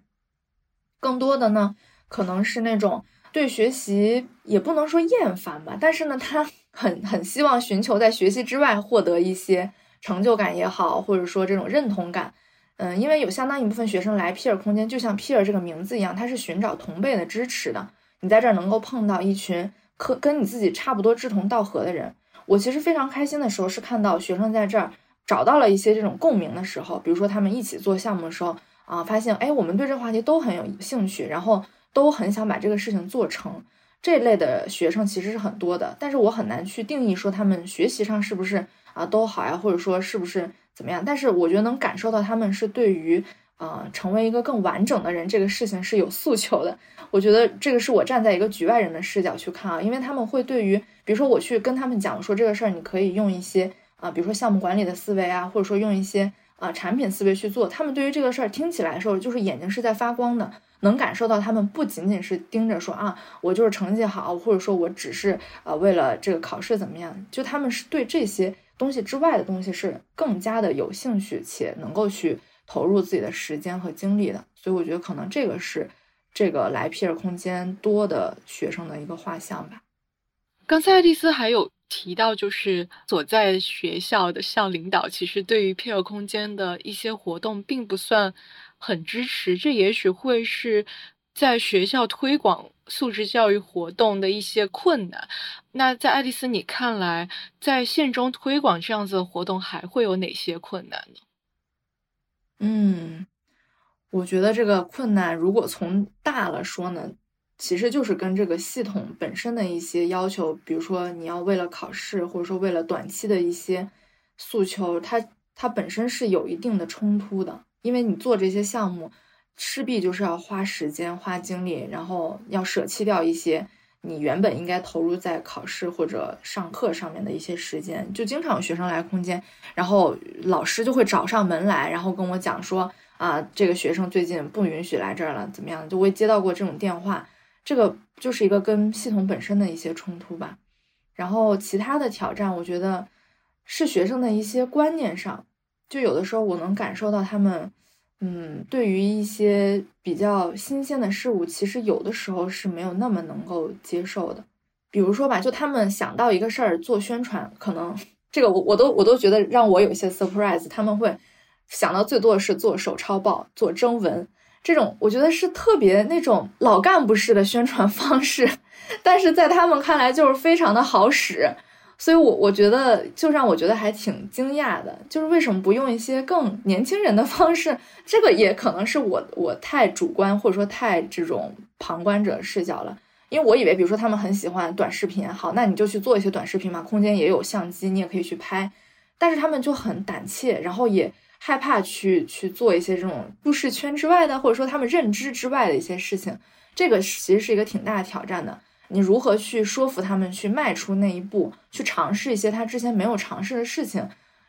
[SPEAKER 2] 更多的呢，可能是那种对学习也不能说厌烦吧，但是呢，他很很希望寻求在学习之外获得一些成就感也好，或者说这种认同感。嗯，因为有相当一部分学生来 peer 空间，就像 peer 这个名字一样，他是寻找同辈的支持的。你在这儿能够碰到一群可跟你自己差不多志同道合的人。我其实非常开心的时候是看到学生在这儿找到了一些这种共鸣的时候，比如说他们一起做项目的时候啊，发现哎，我们对这个话题都很有兴趣，然后都很想把这个事情做成。这类的学生其实是很多的，但是我很难去定义说他们学习上是不是啊都好呀，或者说是不是怎么样。但是我觉得能感受到他们是对于呃成为一个更完整的人这个事情是有诉求的。我觉得这个是我站在一个局外人的视角去看啊，因为他们会对于比如说我去跟他们讲说这个事儿，你可以用一些啊，比如说项目管理的思维啊，或者说用一些啊产品思维去做。他们对于这个事儿听起来的时候，就是眼睛是在发光的。能感受到他们不仅仅是盯着说啊，我就是成绩好，或者说我只是呃为了这个考试怎么样，就他们是对这些东西之外的东西是更加的有兴趣且能够去投入自己的时间和精力的。所以我觉得可能这个是这个来皮尔空间多的学生的一个画像吧。
[SPEAKER 4] 刚才爱丽丝还有提到，就是所在学校的校领导其实对于皮尔空间的一些活动并不算。很支持，这也许会是在学校推广素质教育活动的一些困难。那在爱丽丝你看来，在县中推广这样子的活动还会有哪些困难呢？
[SPEAKER 2] 嗯，我觉得这个困难，如果从大了说呢，其实就是跟这个系统本身的一些要求，比如说你要为了考试，或者说为了短期的一些诉求，它它本身是有一定的冲突的。因为你做这些项目，势必就是要花时间、花精力，然后要舍弃掉一些你原本应该投入在考试或者上课上面的一些时间。就经常有学生来空间，然后老师就会找上门来，然后跟我讲说啊，这个学生最近不允许来这儿了，怎么样？就会接到过这种电话，这个就是一个跟系统本身的一些冲突吧。然后其他的挑战，我觉得是学生的一些观念上。就有的时候我能感受到他们，嗯，对于一些比较新鲜的事物，其实有的时候是没有那么能够接受的。比如说吧，就他们想到一个事儿做宣传，可能这个我我都我都觉得让我有些 surprise。他们会想到最多的是做手抄报、做征文这种，我觉得是特别那种老干部式的宣传方式，但是在他们看来就是非常的好使。所以，我我觉得就让我觉得还挺惊讶的，就是为什么不用一些更年轻人的方式？这个也可能是我我太主观，或者说太这种旁观者视角了。因为我以为，比如说他们很喜欢短视频，好，那你就去做一些短视频嘛，空间也有相机，你也可以去拍。但是他们就很胆怯，然后也害怕去去做一些这种舒适圈之外的，或者说他们认知之外的一些事情。这个其实是一个挺大的挑战的。你如何去说服他们去迈出那一步，去尝试一些他之前没有尝试的事情？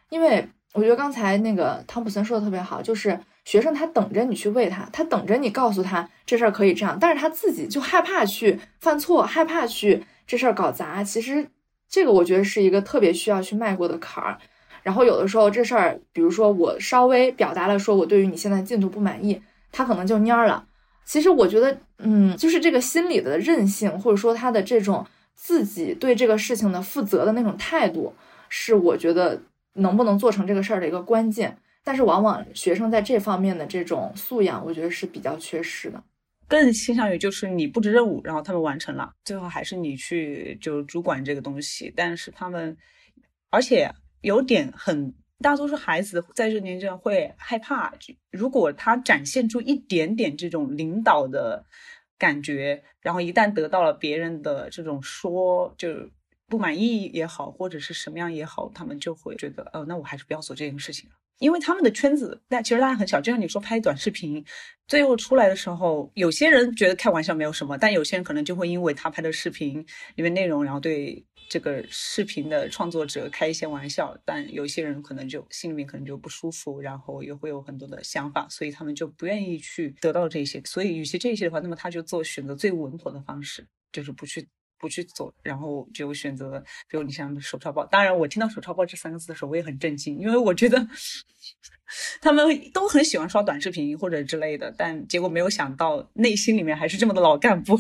[SPEAKER 2] 因为我觉得刚才那个汤普森说的特别好，就是学生他等着你去喂他，他等着你告诉他这事儿可以这样，但是他自己就害怕去犯错，害怕去这事儿搞砸。其实这个我觉得是一个特别需要去迈过的坎儿。然后有的时候这事儿，比如说我稍微表达了说我对于你现在进度不满意，他可能就蔫了。其实我觉得，嗯，就是这个心理的韧性，或者说他的这种自己对这个事情的负责的那种态度，是我觉得能不能做成这个事儿的一个关键。但是往往学生在这方面的这种素养，我觉得是比较缺失的。
[SPEAKER 1] 更倾向于就是你布置任务，然后他们完成了，最后还是你去就主管这个东西。但是他们，而且有点很。大多数孩子在这年纪会害怕，如果他展现出一点点这种领导的感觉，然后一旦得到了别人的这种说，就不满意也好，或者是什么样也好，他们就会觉得，哦，那我还是不要做这件事情了。因为他们的圈子，但其实大家很小，就像你说拍短视频，最后出来的时候，有些人觉得开玩笑没有什么，但有些人可能就会因为他拍的视频里面内容，然后对。这个视频的创作者开一些玩笑，但有些人可能就心里面可能就不舒服，然后也会有很多的想法，所以他们就不愿意去得到这些。所以与其这些的话，那么他就做选择最稳妥的方式，就是不去不去做，然后就选择，比如你像手抄报。当然，我听到手抄报这三个字的时候，我也很震惊，因为我觉得他们都很喜欢刷短视频或者之类的，但结果没有想到内心里面还是这么的老干部。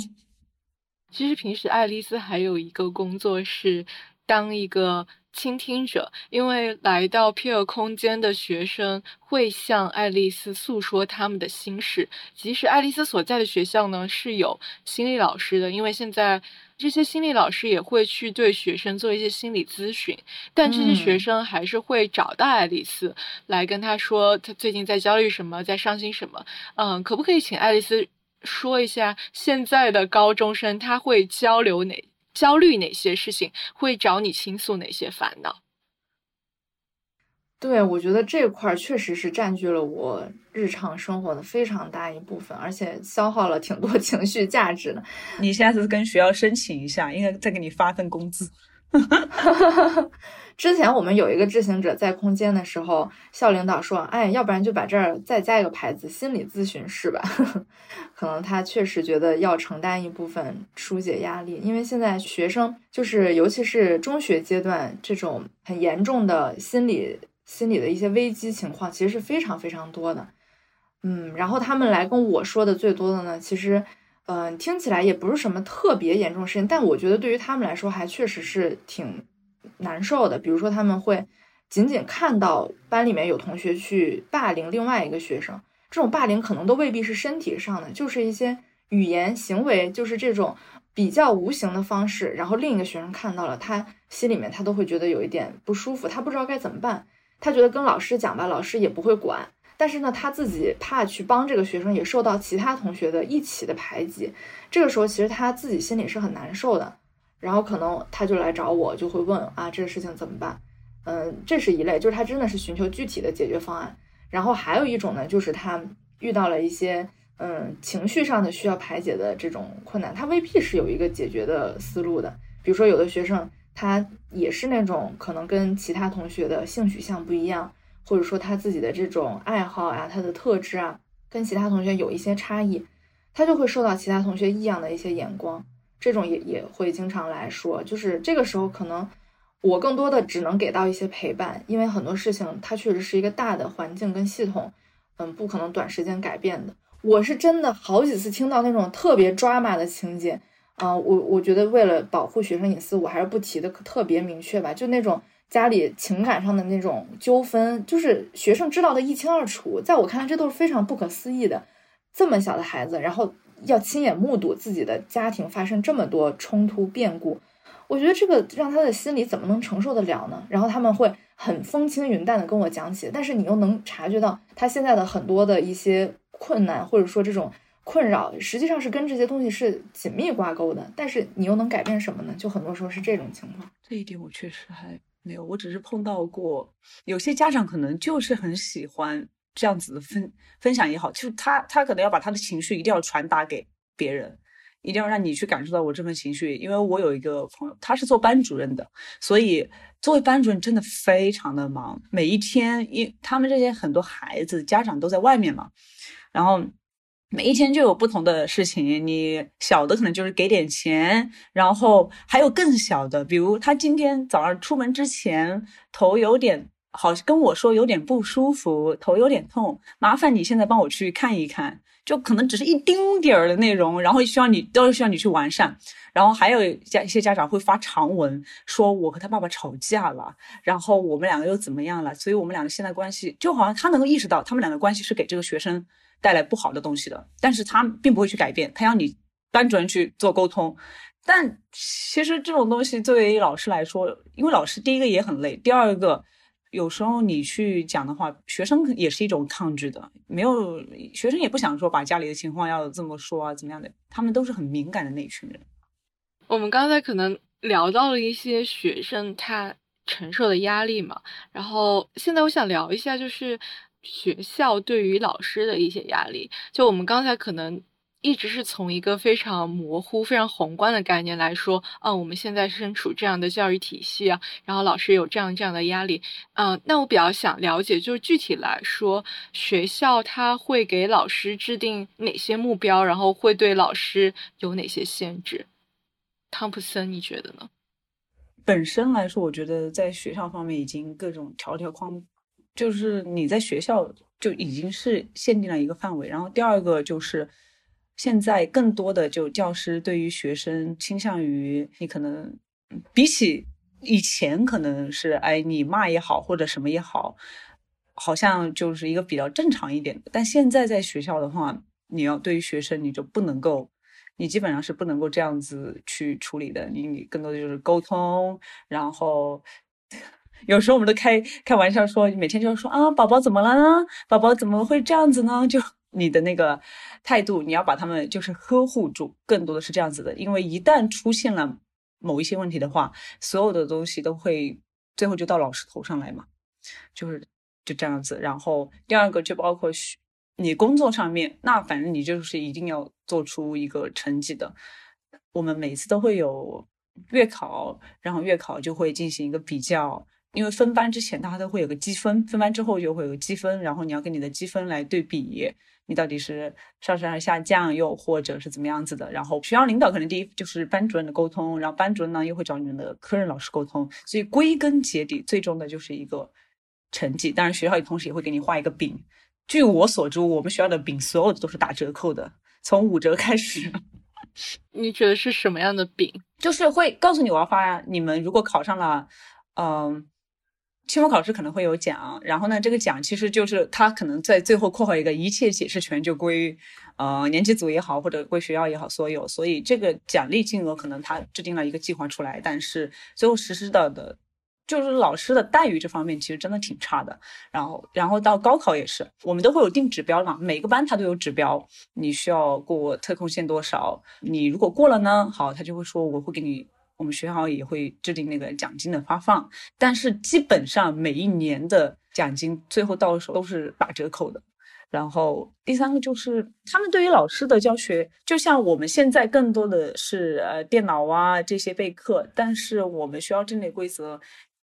[SPEAKER 4] 其实平时爱丽丝还有一个工作是当一个倾听者，因为来到 Peer 空间的学生会向爱丽丝诉说他们的心事。即使爱丽丝所在的学校呢是有心理老师的，因为现在这些心理老师也会去对学生做一些心理咨询，但这些学生还是会找到爱丽丝来跟她说她最近在焦虑什么，在伤心什么。嗯，可不可以请爱丽丝说一下现在的高中生他会交流哪？焦虑哪些事情会找你倾诉哪些烦恼？
[SPEAKER 2] 对，我觉得这块确实是占据了我日常生活的非常大一部分，而且消耗了挺多 情绪价值的。
[SPEAKER 1] 你下次跟学校申请一下，应该再给你发份工资。
[SPEAKER 2] 哈哈哈哈之前我们有一个执行者在空间的时候，校领导说：“哎，要不然就把这儿再加一个牌子，心理咨询室吧。”可能他确实觉得要承担一部分疏解压力，因为现在学生就是尤其是中学阶段这种很严重的心理心理的一些危机情况，其实是非常非常多的。嗯，然后他们来跟我说的最多的呢，其实嗯听起来也不是什么特别严重的事情，但我觉得对于他们来说还确实是挺。难受的，比如说他们会仅仅看到班里面有同学去霸凌另外一个学生，这种霸凌可能都未必是身体上的，就是一些语言行为，就是这种比较无形的方式。然后另一个学生看到了，他心里面他都会觉得有一点不舒服，他不知道该怎么办。他觉得跟老师讲吧，老师也不会管，但是呢，他自己怕去帮这个学生，也受到其他同学的一起的排挤。这个时候，其实他自己心里是很难受的。然后可能他就来找我，就会问啊，这个事情怎么办？嗯，这是一类，就是他真的是寻求具体的解决方案。然后还有一种呢，就是他遇到了一些嗯情绪上的需要排解的这种困难，他未必是有一个解决的思路的。比如说有的学生他也是那种可能跟其他同学的性取向不一样，或者说他自己的这种爱好啊，他的特质啊，跟其他同学有一些差异，他就会受到其他同学异样的一些眼光。这种也也会经常来说，就是这个时候可能我更多的只能给到一些陪伴，因为很多事情它确实是一个大的环境跟系统，嗯，不可能短时间改变的。我是真的好几次听到那种特别抓马的情节，啊，我我觉得为了保护学生隐私，我还是不提的特别明确吧。就那种家里情感上的那种纠纷，就是学生知道的一清二楚，在我看来这都是非常不可思议的。这么小的孩子，然后。要亲眼目睹自己的家庭发生这么多冲突变故，我觉得这个让他的心里怎么能承受得了呢？然后他们会很风轻云淡的跟我讲起，但是你又能察觉到他现在的很多的一些困难，或者说这种困扰，实际上是跟这些东西是紧密挂钩的。但是你又能改变什么呢？就很多时候是这种情况。
[SPEAKER 1] 这一点我确实还没有，我只是碰到过有些家长可能就是很喜欢。这样子的分分享也好，就他他可能要把他的情绪一定要传达给别人，一定要让你去感受到我这份情绪。因为我有一个朋友，他是做班主任的，所以作为班主任真的非常的忙，每一天，因他们这些很多孩子家长都在外面嘛，然后每一天就有不同的事情。你小的可能就是给点钱，然后还有更小的，比如他今天早上出门之前头有点。好跟我说有点不舒服，头有点痛，麻烦你现在帮我去看一看，就可能只是一丁点儿的内容，然后需要你都需要你去完善。然后还有家一些家长会发长文，说我和他爸爸吵架了，然后我们两个又怎么样了？所以我们两个现在关系就好像他能够意识到他们两个关系是给这个学生带来不好的东西的，但是他并不会去改变，他要你班主任去做沟通。但其实这种东西作为老师来说，因为老师第一个也很累，第二个。有时候你去讲的话，学生也是一种抗拒的，没有学生也不想说把家里的情况要这么说啊，怎么样的？他们都是很敏感的那一群人。
[SPEAKER 4] 我们刚才可能聊到了一些学生他承受的压力嘛，然后现在我想聊一下，就是学校对于老师的一些压力。就我们刚才可能。一直是从一个非常模糊、非常宏观的概念来说，啊，我们现在身处这样的教育体系啊，然后老师有这样这样的压力，嗯，那我比较想了解，就是具体来说，学校他会给老师制定哪些目标，然后会对老师有哪些限制？汤普森，你觉得呢？
[SPEAKER 1] 本身来说，我觉得在学校方面已经各种条条框，就是你在学校就已经是限定了一个范围，然后第二个就是。现在更多的就教师对于学生倾向于你可能比起以前可能是哎，你骂也好，或者什么也好，好像就是一个比较正常一点的。但现在在学校的话，你要对于学生，你就不能够，你基本上是不能够这样子去处理的。你你更多的就是沟通，然后有时候我们都开开玩笑说，每天就说啊，宝宝怎么了呢？宝宝怎么会这样子呢？就你的那个态度，你要把他们就是呵护住，更多的是这样子的。因为一旦出现了某一些问题的话，所有的东西都会最后就到老师头上来嘛，就是就这样子。然后第二个就包括。你工作上面，那反正你就是一定要做出一个成绩的。我们每次都会有月考，然后月考就会进行一个比较，因为分班之前大家都会有个积分，分班之后就会有个积分，然后你要跟你的积分来对比，你到底是上升还是下降，又或者是怎么样子的。然后学校领导可能第一就是班主任的沟通，然后班主任呢又会找你们的科任老师沟通，所以归根结底，最终的就是一个成绩。当然，学校也同时也会给你画一个饼。据我所知，我们学校的饼所有的都是打折扣的，从五折开始。
[SPEAKER 4] 你觉得是什么样的饼？
[SPEAKER 1] 就是会告诉你我要发，你们如果考上了，嗯，期末考试可能会有奖，然后呢，这个奖其实就是他可能在最后括号一个一切解释权就归呃年级组也好，或者归学校也好所有，所以这个奖励金额可能他制定了一个计划出来，但是最后实施到的。就是老师的待遇这方面其实真的挺差的，然后，然后到高考也是，我们都会有定指标嘛，每个班它都有指标，你需要过特控线多少，你如果过了呢，好，他就会说我会给你，我们学校也会制定那个奖金的发放，但是基本上每一年的奖金最后到手都是打折扣的。然后第三个就是他们对于老师的教学，就像我们现在更多的是呃电脑啊这些备课，但是我们学校这类规则。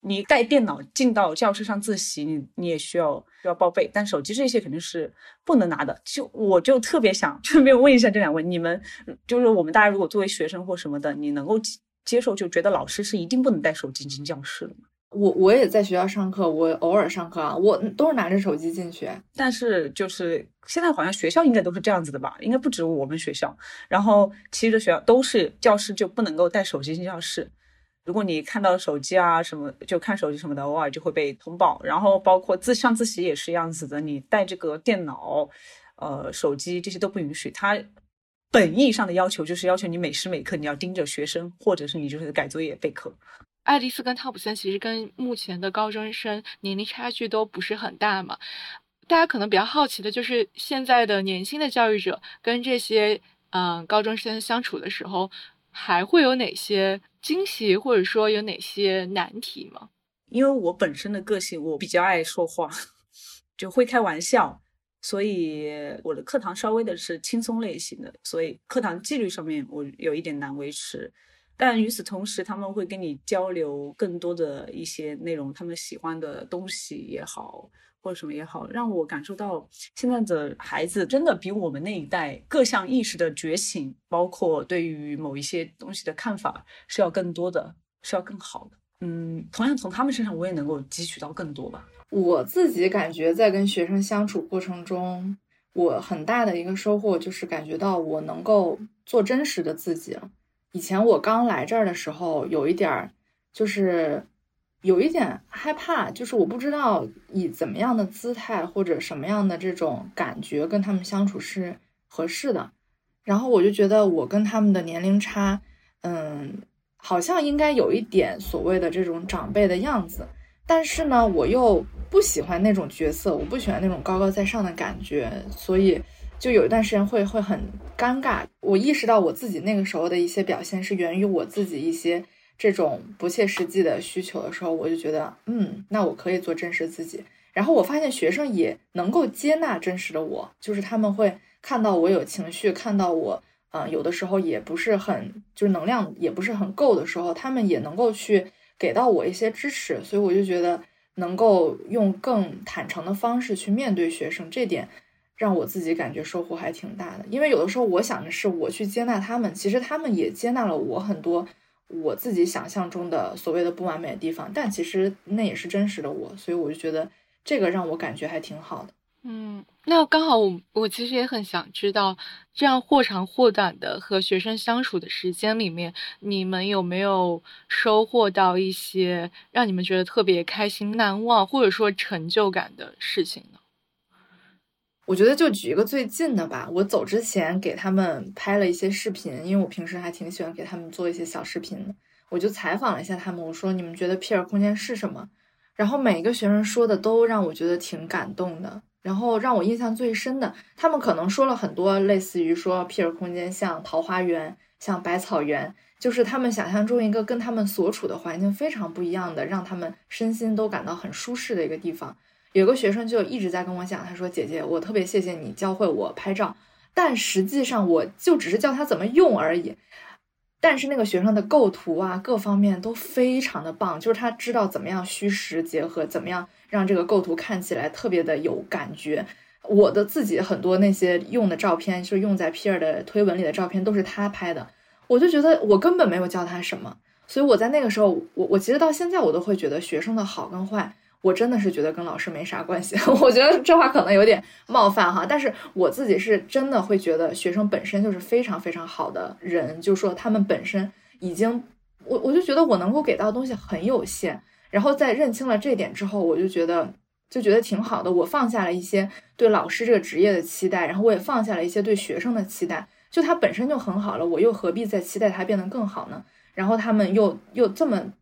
[SPEAKER 1] 你带电脑进到教室上自习，你你也需要需要报备，但手机这些肯定是不能拿的。就我就特别想 顺便问一下这两位，你们就是我们大家如果作为学生或什么的，你能够接受就觉得老师是一定不能带手机进教室的吗？
[SPEAKER 2] 我我也在学校上课，我偶尔上课啊，我都是拿着手机进去。
[SPEAKER 1] 但是就是现在好像学校应该都是这样子的吧？应该不止我们学校，然后其余的学校都是教师就不能够带手机进教室。如果你看到手机啊什么，就看手机什么的，偶尔就会被通报。然后包括自上自习也是一样子的，你带这个电脑、呃手机这些都不允许。它本意上的要求就是要求你每时每刻你要盯着学生，或者是你就是改作业备课。
[SPEAKER 4] 爱丽丝跟汤普森其实跟目前的高中生年龄差距都不是很大嘛。大家可能比较好奇的就是现在的年轻的教育者跟这些嗯高中生相处的时候。还会有哪些惊喜，或者说有哪些难题吗？
[SPEAKER 1] 因为我本身的个性，我比较爱说话，就会开玩笑，所以我的课堂稍微的是轻松类型的，所以课堂纪律上面我有一点难维持。但与此同时，他们会跟你交流更多的一些内容，他们喜欢的东西也好。或者什么也好，让我感受到现在的孩子真的比我们那一代各项意识的觉醒，包括对于某一些东西的看法是要更多的，是要更好的。嗯，同样从他们身上我也能够汲取到更多吧。
[SPEAKER 2] 我自己感觉在跟学生相处过程中，我很大的一个收获就是感觉到我能够做真实的自己。以前我刚来这儿的时候，有一点儿就是。有一点害怕，就是我不知道以怎么样的姿态或者什么样的这种感觉跟他们相处是合适的。然后我就觉得我跟他们的年龄差，嗯，好像应该有一点所谓的这种长辈的样子。但是呢，我又不喜欢那种角色，我不喜欢那种高高在上的感觉，所以就有一段时间会会很尴尬。我意识到我自己那个时候的一些表现是源于我自己一些。这种不切实际的需求的时候，我就觉得，嗯，那我可以做真实自己。然后我发现学生也能够接纳真实的我，就是他们会看到我有情绪，看到我，嗯，有的时候也不是很，就是能量也不是很够的时候，他们也能够去给到我一些支持。所以我就觉得，能够用更坦诚的方式去面对学生，这点让我自己感觉收获还挺大的。因为有的时候我想的是我去接纳他们，其实他们也接纳了我很多。我自己想象中的所谓的不完美的地方，但其实那也是真实的我，所以我就觉得这个让我感觉还挺好的。
[SPEAKER 4] 嗯，那刚好我我其实也很想知道，这样或长或短的和学生相处的时间里面，你们有没有收获到一些让你们觉得特别开心、难忘，或者说成就感的事情呢？
[SPEAKER 2] 我觉得就举一个最近的吧，我走之前给他们拍了一些视频，因为我平时还挺喜欢给他们做一些小视频的。我就采访了一下他们，我说你们觉得 Peer 空间是什么？然后每一个学生说的都让我觉得挺感动的。然后让我印象最深的，他们可能说了很多类似于说 Peer 空间像桃花源、像百草园，就是他们想象中一个跟他们所处的环境非常不一样的，让他们身心都感到很舒适的一个地方。有个学生就一直在跟我讲，他说：“姐姐，我特别谢谢你教会我拍照，但实际上我就只是教他怎么用而已。但是那个学生的构图啊，各方面都非常的棒，就是他知道怎么样虚实结合，怎么样。”让这个构图看起来特别的有感觉。我的自己很多那些用的照片，就是用在 Peer 的推文里的照片，都是他拍的。我就觉得我根本没有教他什么，所以我在那个时候，我我其实到现在我都会觉得学生的好跟坏，我真的是觉得跟老师没啥关系。我觉得这话可能有点冒犯哈，但是我自己是真的会觉得学生本身就是非常非常好的人，就说他们本身已经，我我就觉得我能够给到的东西很有限。然后在认清了这点之后，我就觉得就觉得挺好的。我放下了一些对老师这个职业的期待，然后我也放下了一些对学生的期待。就他本身就很好了，我又何必再期待他变得更好呢？然后他们又又这么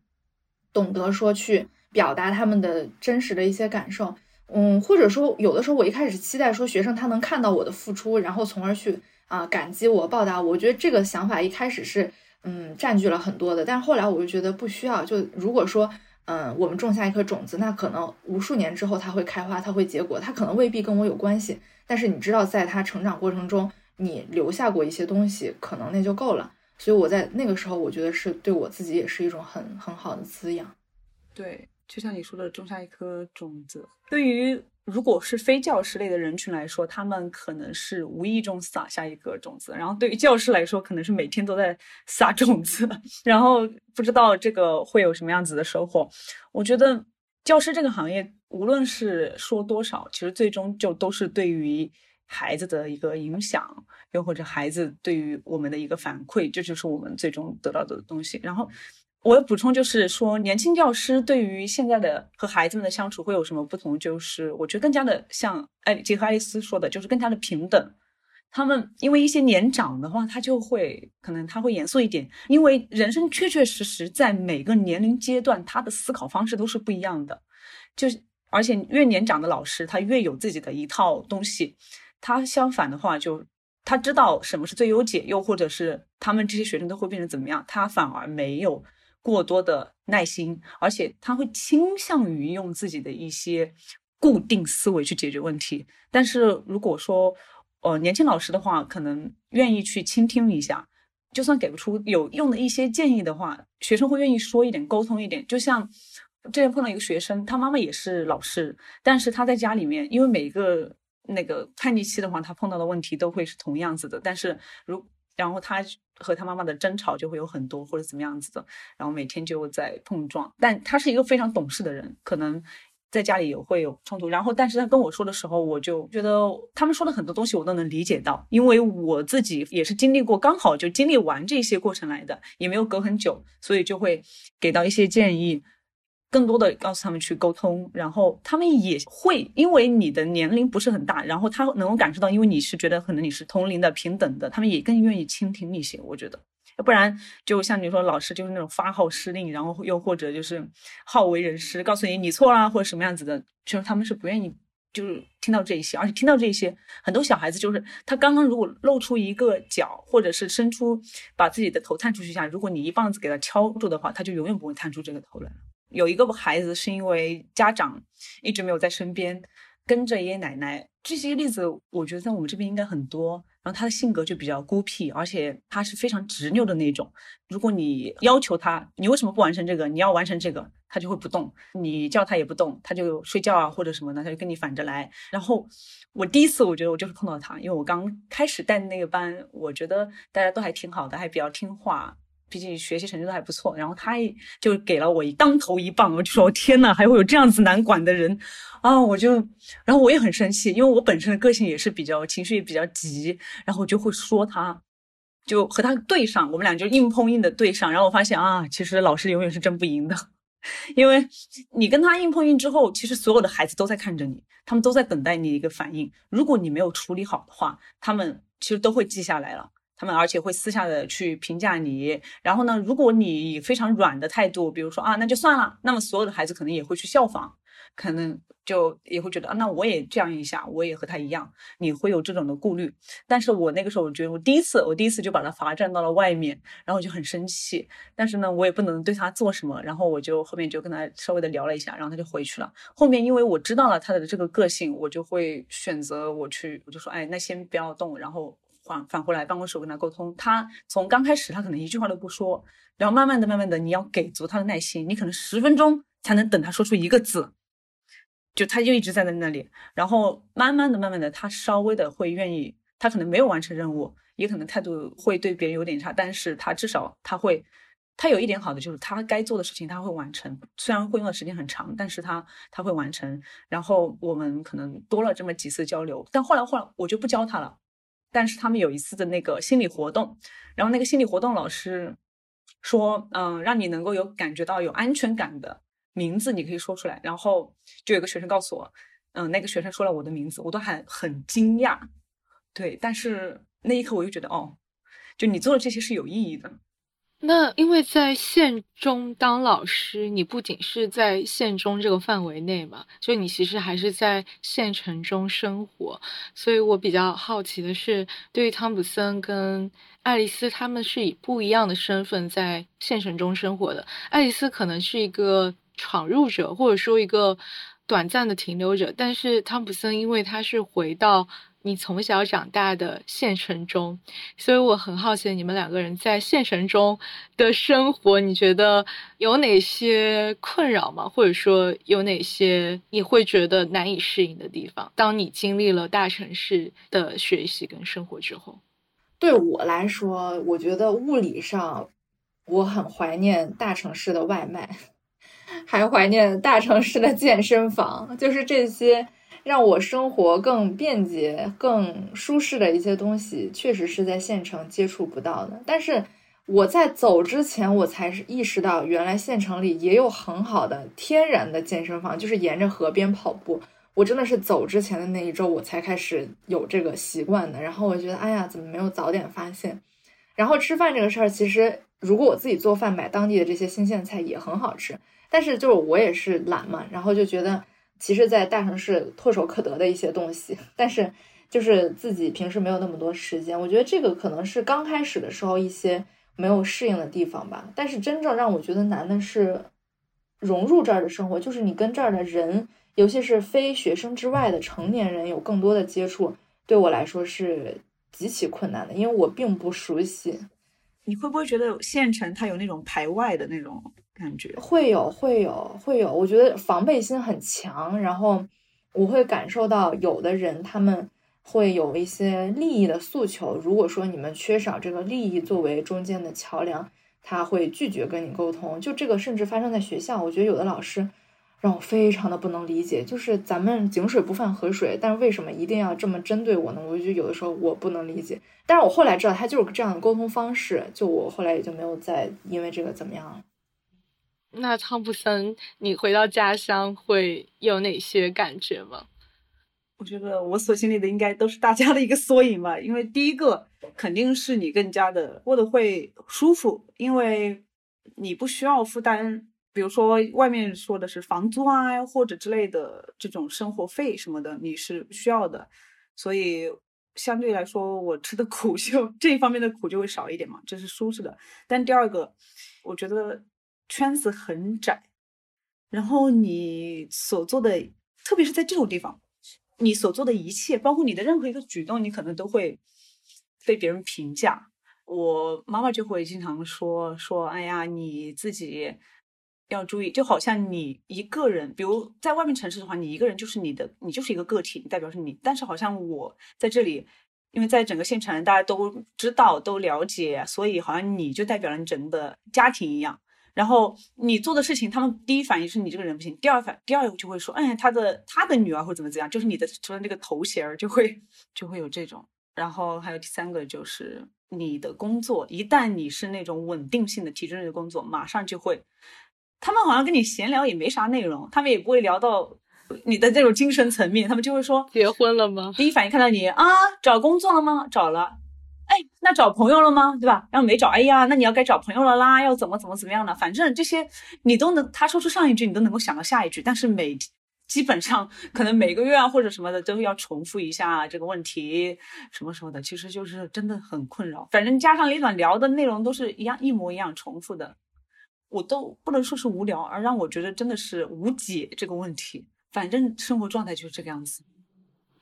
[SPEAKER 2] 懂得说去表达他们的真实的一些感受，嗯，或者说有的时候我一开始期待说学生他能看到我的付出，然后从而去啊感激我报答我。我觉得这个想法一开始是嗯占据了很多的，但是后来我就觉得不需要。就如果说。嗯，我们种下一颗种子，那可能无数年之后它会开花，它会结果，它可能未必跟我有关系。但是你知道，在它成长过程中，你留下过一些东西，可能那就够了。所以我在那个时候，我觉得是对我自己也是一种很很好的滋养。
[SPEAKER 1] 对，就像你说的，种下一颗种子，对于。如果是非教师类的人群来说，他们可能是无意中撒下一个种子，然后对于教师来说，可能是每天都在撒种子，然后不知道这个会有什么样子的收获。我觉得教师这个行业，无论是说多少，其实最终就都是对于孩子的一个影响，又或者孩子对于我们的一个反馈，这就是我们最终得到的东西。然后。我的补充，就是说，年轻教师对于现在的和孩子们的相处会有什么不同？就是我觉得更加的像爱结合爱丽丝说的，就是更加的平等。他们因为一些年长的话，他就会可能他会严肃一点，因为人生确确实实在每个年龄阶段，他的思考方式都是不一样的。就是而且越年长的老师，他越有自己的一套东西。他相反的话，就他知道什么是最优解，又或者是他们这些学生都会变成怎么样，他反而没有。过多的耐心，而且他会倾向于用自己的一些固定思维去解决问题。但是如果说，呃，年轻老师的话，可能愿意去倾听一下，就算给不出有用的一些建议的话，学生会愿意说一点，沟通一点。就像之前碰到一个学生，他妈妈也是老师，但是他在家里面，因为每一个那个叛逆期的话，他碰到的问题都会是同样子的。但是如然后他和他妈妈的争吵就会有很多，或者怎么样子的，然后每天就在碰撞。但他是一个非常懂事的人，可能在家里也会有冲突。然后，但是他跟我说的时候，我就觉得他们说的很多东西我都能理解到，因为我自己也是经历过，刚好就经历完这些过程来的，也没有隔很久，所以就会给到一些建议。更多的告诉他们去沟通，然后他们也会因为你的年龄不是很大，然后他能够感受到，因为你是觉得可能你是同龄的、平等的，他们也更愿意倾听一些。我觉得，要不然就像你说，老师就是那种发号施令，然后又或者就是好为人师，告诉你你错啦或者什么样子的，就是他们是不愿意就是听到这一些，而且听到这一些，很多小孩子就是他刚刚如果露出一个脚，或者是伸出把自己的头探出去一下，如果你一棒子给他敲住的话，他就永远不会探出这个头来了。有一个孩子是因为家长一直没有在身边，跟着爷爷奶奶。这些例子我觉得在我们这边应该很多。然后他的性格就比较孤僻，而且他是非常执拗的那种。如果你要求他，你为什么不完成这个？你要完成这个，他就会不动。你叫他也不动，他就睡觉啊或者什么的，他就跟你反着来。然后我第一次我觉得我就是碰到他，因为我刚开始带的那个班，我觉得大家都还挺好的，还比较听话。毕竟学习成绩都还不错，然后他就给了我一当头一棒，我就说天呐，还会有这样子难管的人啊！我就，然后我也很生气，因为我本身的个性也是比较情绪也比较急，然后我就会说他，就和他对上，我们俩就硬碰硬的对上，然后我发现啊，其实老师永远是争不赢的，因为你跟他硬碰硬之后，其实所有的孩子都在看着你，他们都在等待你一个反应，如果你没有处理好的话，他们其实都会记下来了。他们而且会私下的去评价你，然后呢，如果你以非常软的态度，比如说啊，那就算了，那么所有的孩子可能也会去效仿，可能就也会觉得啊，那我也这样一下，我也和他一样，你会有这种的顾虑。但是我那个时候，我觉得我第一次，我第一次就把他罚站到了外面，然后我就很生气，但是呢，我也不能对他做什么，然后我就后面就跟他稍微的聊了一下，然后他就回去了。后面因为我知道了他的这个个性，我就会选择我去，我就说，哎，那先不要动，然后。返返回来办公室，跟他沟通。他从刚开始，他可能一句话都不说，然后慢慢的、慢慢的，你要给足他的耐心。你可能十分钟才能等他说出一个字，就他就一直站在那里。然后慢慢的、慢慢的，他稍微的会愿意。他可能没有完成任务，也可能态度会对别人有点差，但是他至少他会，他有一点好的就是他该做的事情他会完成，虽然会用的时间很长，但是他他会完成。然后我们可能多了这么几次交流，但后来后来我就不教他了。但是他们有一次的那个心理活动，然后那个心理活动老师说，嗯，让你能够有感觉到有安全感的名字，你可以说出来。然后就有个学生告诉我，嗯，那个学生说了我的名字，我都还很惊讶，对。但是那一刻我就觉得，哦，就你做的这些是有意义的。
[SPEAKER 4] 那因为在县中当老师，你不仅是在县中这个范围内嘛，就你其实还是在县城中生活，所以我比较好奇的是，对于汤普森跟爱丽丝，他们是以不一样的身份在县城中生活的。爱丽丝可能是一个闯入者，或者说一个短暂的停留者，但是汤普森因为他是回到。你从小长大的县城中，所以我很好奇你们两个人在县城中的生活，你觉得有哪些困扰吗？或者说有哪些你会觉得难以适应的地方？当你经历了大城市的学习跟生活之后，
[SPEAKER 2] 对我来说，我觉得物理上我很怀念大城市的外卖，还怀念大城市的健身房，就是这些。让我生活更便捷、更舒适的一些东西，确实是在县城接触不到的。但是我在走之前，我才是意识到，原来县城里也有很好的天然的健身房，就是沿着河边跑步。我真的是走之前的那一周，我才开始有这个习惯的。然后我觉得，哎呀，怎么没有早点发现？然后吃饭这个事儿，其实如果我自己做饭，买当地的这些新鲜菜也很好吃。但是就是我也是懒嘛，然后就觉得。其实，在大城市唾手可得的一些东西，但是就是自己平时没有那么多时间。我觉得这个可能是刚开始的时候一些没有适应的地方吧。但是真正让我觉得难的是融入这儿的生活，就是你跟这儿的人，尤其是非学生之外的成年人有更多的接触，对我来说是极其困难的，因为我并不熟悉。
[SPEAKER 1] 你会不会觉得县城它有那种排外的那种？感觉
[SPEAKER 2] 会有，会有，会有。我觉得防备心很强，然后我会感受到有的人他们会有一些利益的诉求。如果说你们缺少这个利益作为中间的桥梁，他会拒绝跟你沟通。就这个，甚至发生在学校。我觉得有的老师让我非常的不能理解，就是咱们井水不犯河水，但是为什么一定要这么针对我呢？我就觉得有的时候我不能理解。但是我后来知道他就是这样的沟通方式，就我后来也就没有再因为这个怎么样了。
[SPEAKER 4] 那汤普森，你回到家乡会有哪些感觉吗？
[SPEAKER 1] 我觉得我所经历的应该都是大家的一个缩影吧。因为第一个肯定是你更加的过得会舒服，因为你不需要负担，比如说外面说的是房租啊或者之类的这种生活费什么的，你是不需要的。所以相对来说，我吃的苦 就这一方面的苦就会少一点嘛，这是舒适的。但第二个，我觉得。圈子很窄，然后你所做的，特别是在这种地方，你所做的一切，包括你的任何一个举动，你可能都会被别人评价。我妈妈就会经常说说，哎呀，你自己要注意，就好像你一个人，比如在外面城市的话，你一个人就是你的，你就是一个个体，你代表是你。但是好像我在这里。因为在整个县城大家都知道、都了解，所以好像你就代表了你整个家庭一样。然后你做的事情，他们第一反应是你这个人不行，第二反第二就会说，哎，他的他的女儿会怎么怎样，就是你的除了那个头衔儿就会就会有这种。然后还有第三个就是你的工作，一旦你是那种稳定性的体制内的工作，马上就会，他们好像跟你闲聊也没啥内容，他们也不会聊到你的这种精神层面，他们就会说
[SPEAKER 4] 结婚了吗？
[SPEAKER 1] 第一反应看到你啊，找工作了吗？找了。哎，那找朋友了吗？对吧？然后没找，哎呀，那你要该找朋友了啦，要怎么怎么怎么样的？反正这些你都能，他说出上一句，你都能够想到下一句。但是每基本上可能每个月啊或者什么的都要重复一下这个问题，什么什么的，其实就是真的很困扰。反正家长里短聊的内容都是一样，一模一样，重复的，我都不能说是无聊，而让我觉得真的是无解这个问题。反正生活状态就是这个样子。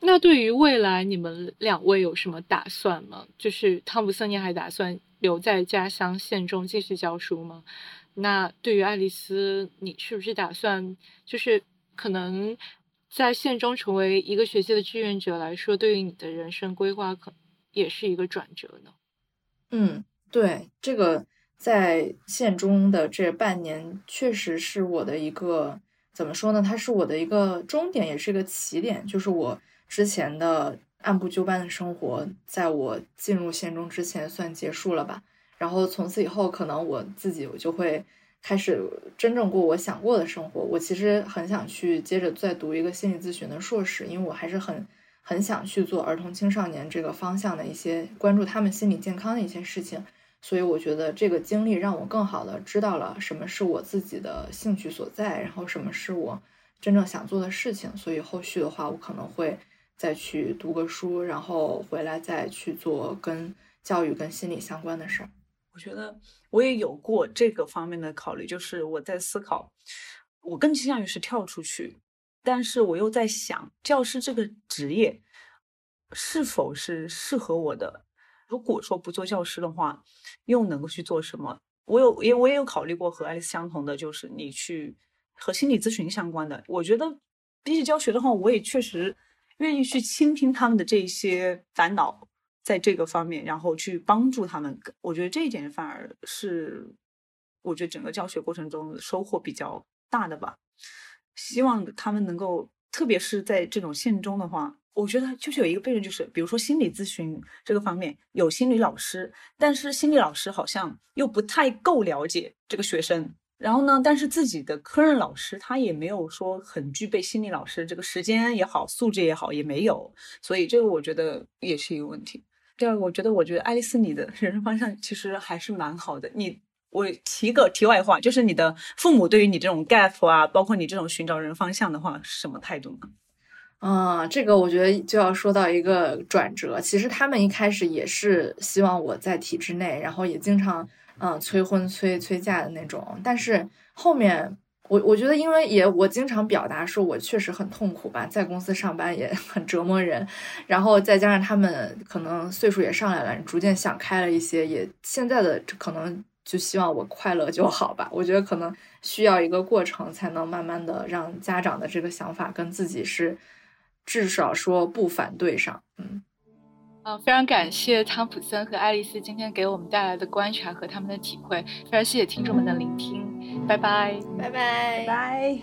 [SPEAKER 4] 那对于未来，你们两位有什么打算吗？就是汤普森，你还打算留在家乡县中继续教书吗？那对于爱丽丝，你是不是打算就是可能在县中成为一个学期的志愿者来说，对于你的人生规划，可也是一个转折呢？
[SPEAKER 2] 嗯，对，这个在县中的这半年，确实是我的一个怎么说呢？它是我的一个终点，也是一个起点，就是我。之前的按部就班的生活，在我进入县中之前算结束了吧。然后从此以后，可能我自己我就会开始真正过我想过的生活。我其实很想去接着再读一个心理咨询的硕士，因为我还是很很想去做儿童青少年这个方向的一些关注他们心理健康的一些事情。所以我觉得这个经历让我更好的知道了什么是我自己的兴趣所在，然后什么是我真正想做的事情。所以后续的话，我可能会。再去读个书，然后回来再去做跟教育、跟心理相关的事儿。
[SPEAKER 1] 我觉得我也有过这个方面的考虑，就是我在思考，我更倾向于是跳出去，但是我又在想，教师这个职业是否是适合我的？如果说不做教师的话，又能够去做什么？我有也我也有考虑过和爱丽丝相同的，就是你去和心理咨询相关的。我觉得比起教学的话，我也确实。愿意去倾听他们的这些烦恼，在这个方面，然后去帮助他们。我觉得这一点反而是，我觉得整个教学过程中收获比较大的吧。希望他们能够，特别是在这种县中的话，我觉得就是有一个悖论，就是比如说心理咨询这个方面有心理老师，但是心理老师好像又不太够了解这个学生。然后呢？但是自己的科任老师他也没有说很具备心理老师这个时间也好，素质也好也没有，所以这个我觉得也是一个问题。第二个，我觉得我觉得爱丽丝你的人生方向其实还是蛮好的。你我提个题外话，就是你的父母对于你这种 gap 啊，包括你这种寻找人方向的话，是什么态度呢？
[SPEAKER 2] 啊，这个我觉得就要说到一个转折。其实他们一开始也是希望我在体制内，然后也经常。嗯，催婚催催嫁的那种，但是后面我我觉得，因为也我经常表达说我确实很痛苦吧，在公司上班也很折磨人，然后再加上他们可能岁数也上来了，逐渐想开了一些，也现在的可能就希望我快乐就好吧。我觉得可能需要一个过程，才能慢慢的让家长的这个想法跟自己是至少说不反对上，嗯。
[SPEAKER 4] 啊，非常感谢汤普森和爱丽丝今天给我们带来的观察和他们的体会，非常谢谢听众们的聆听，拜拜，
[SPEAKER 2] 拜拜，
[SPEAKER 1] 拜。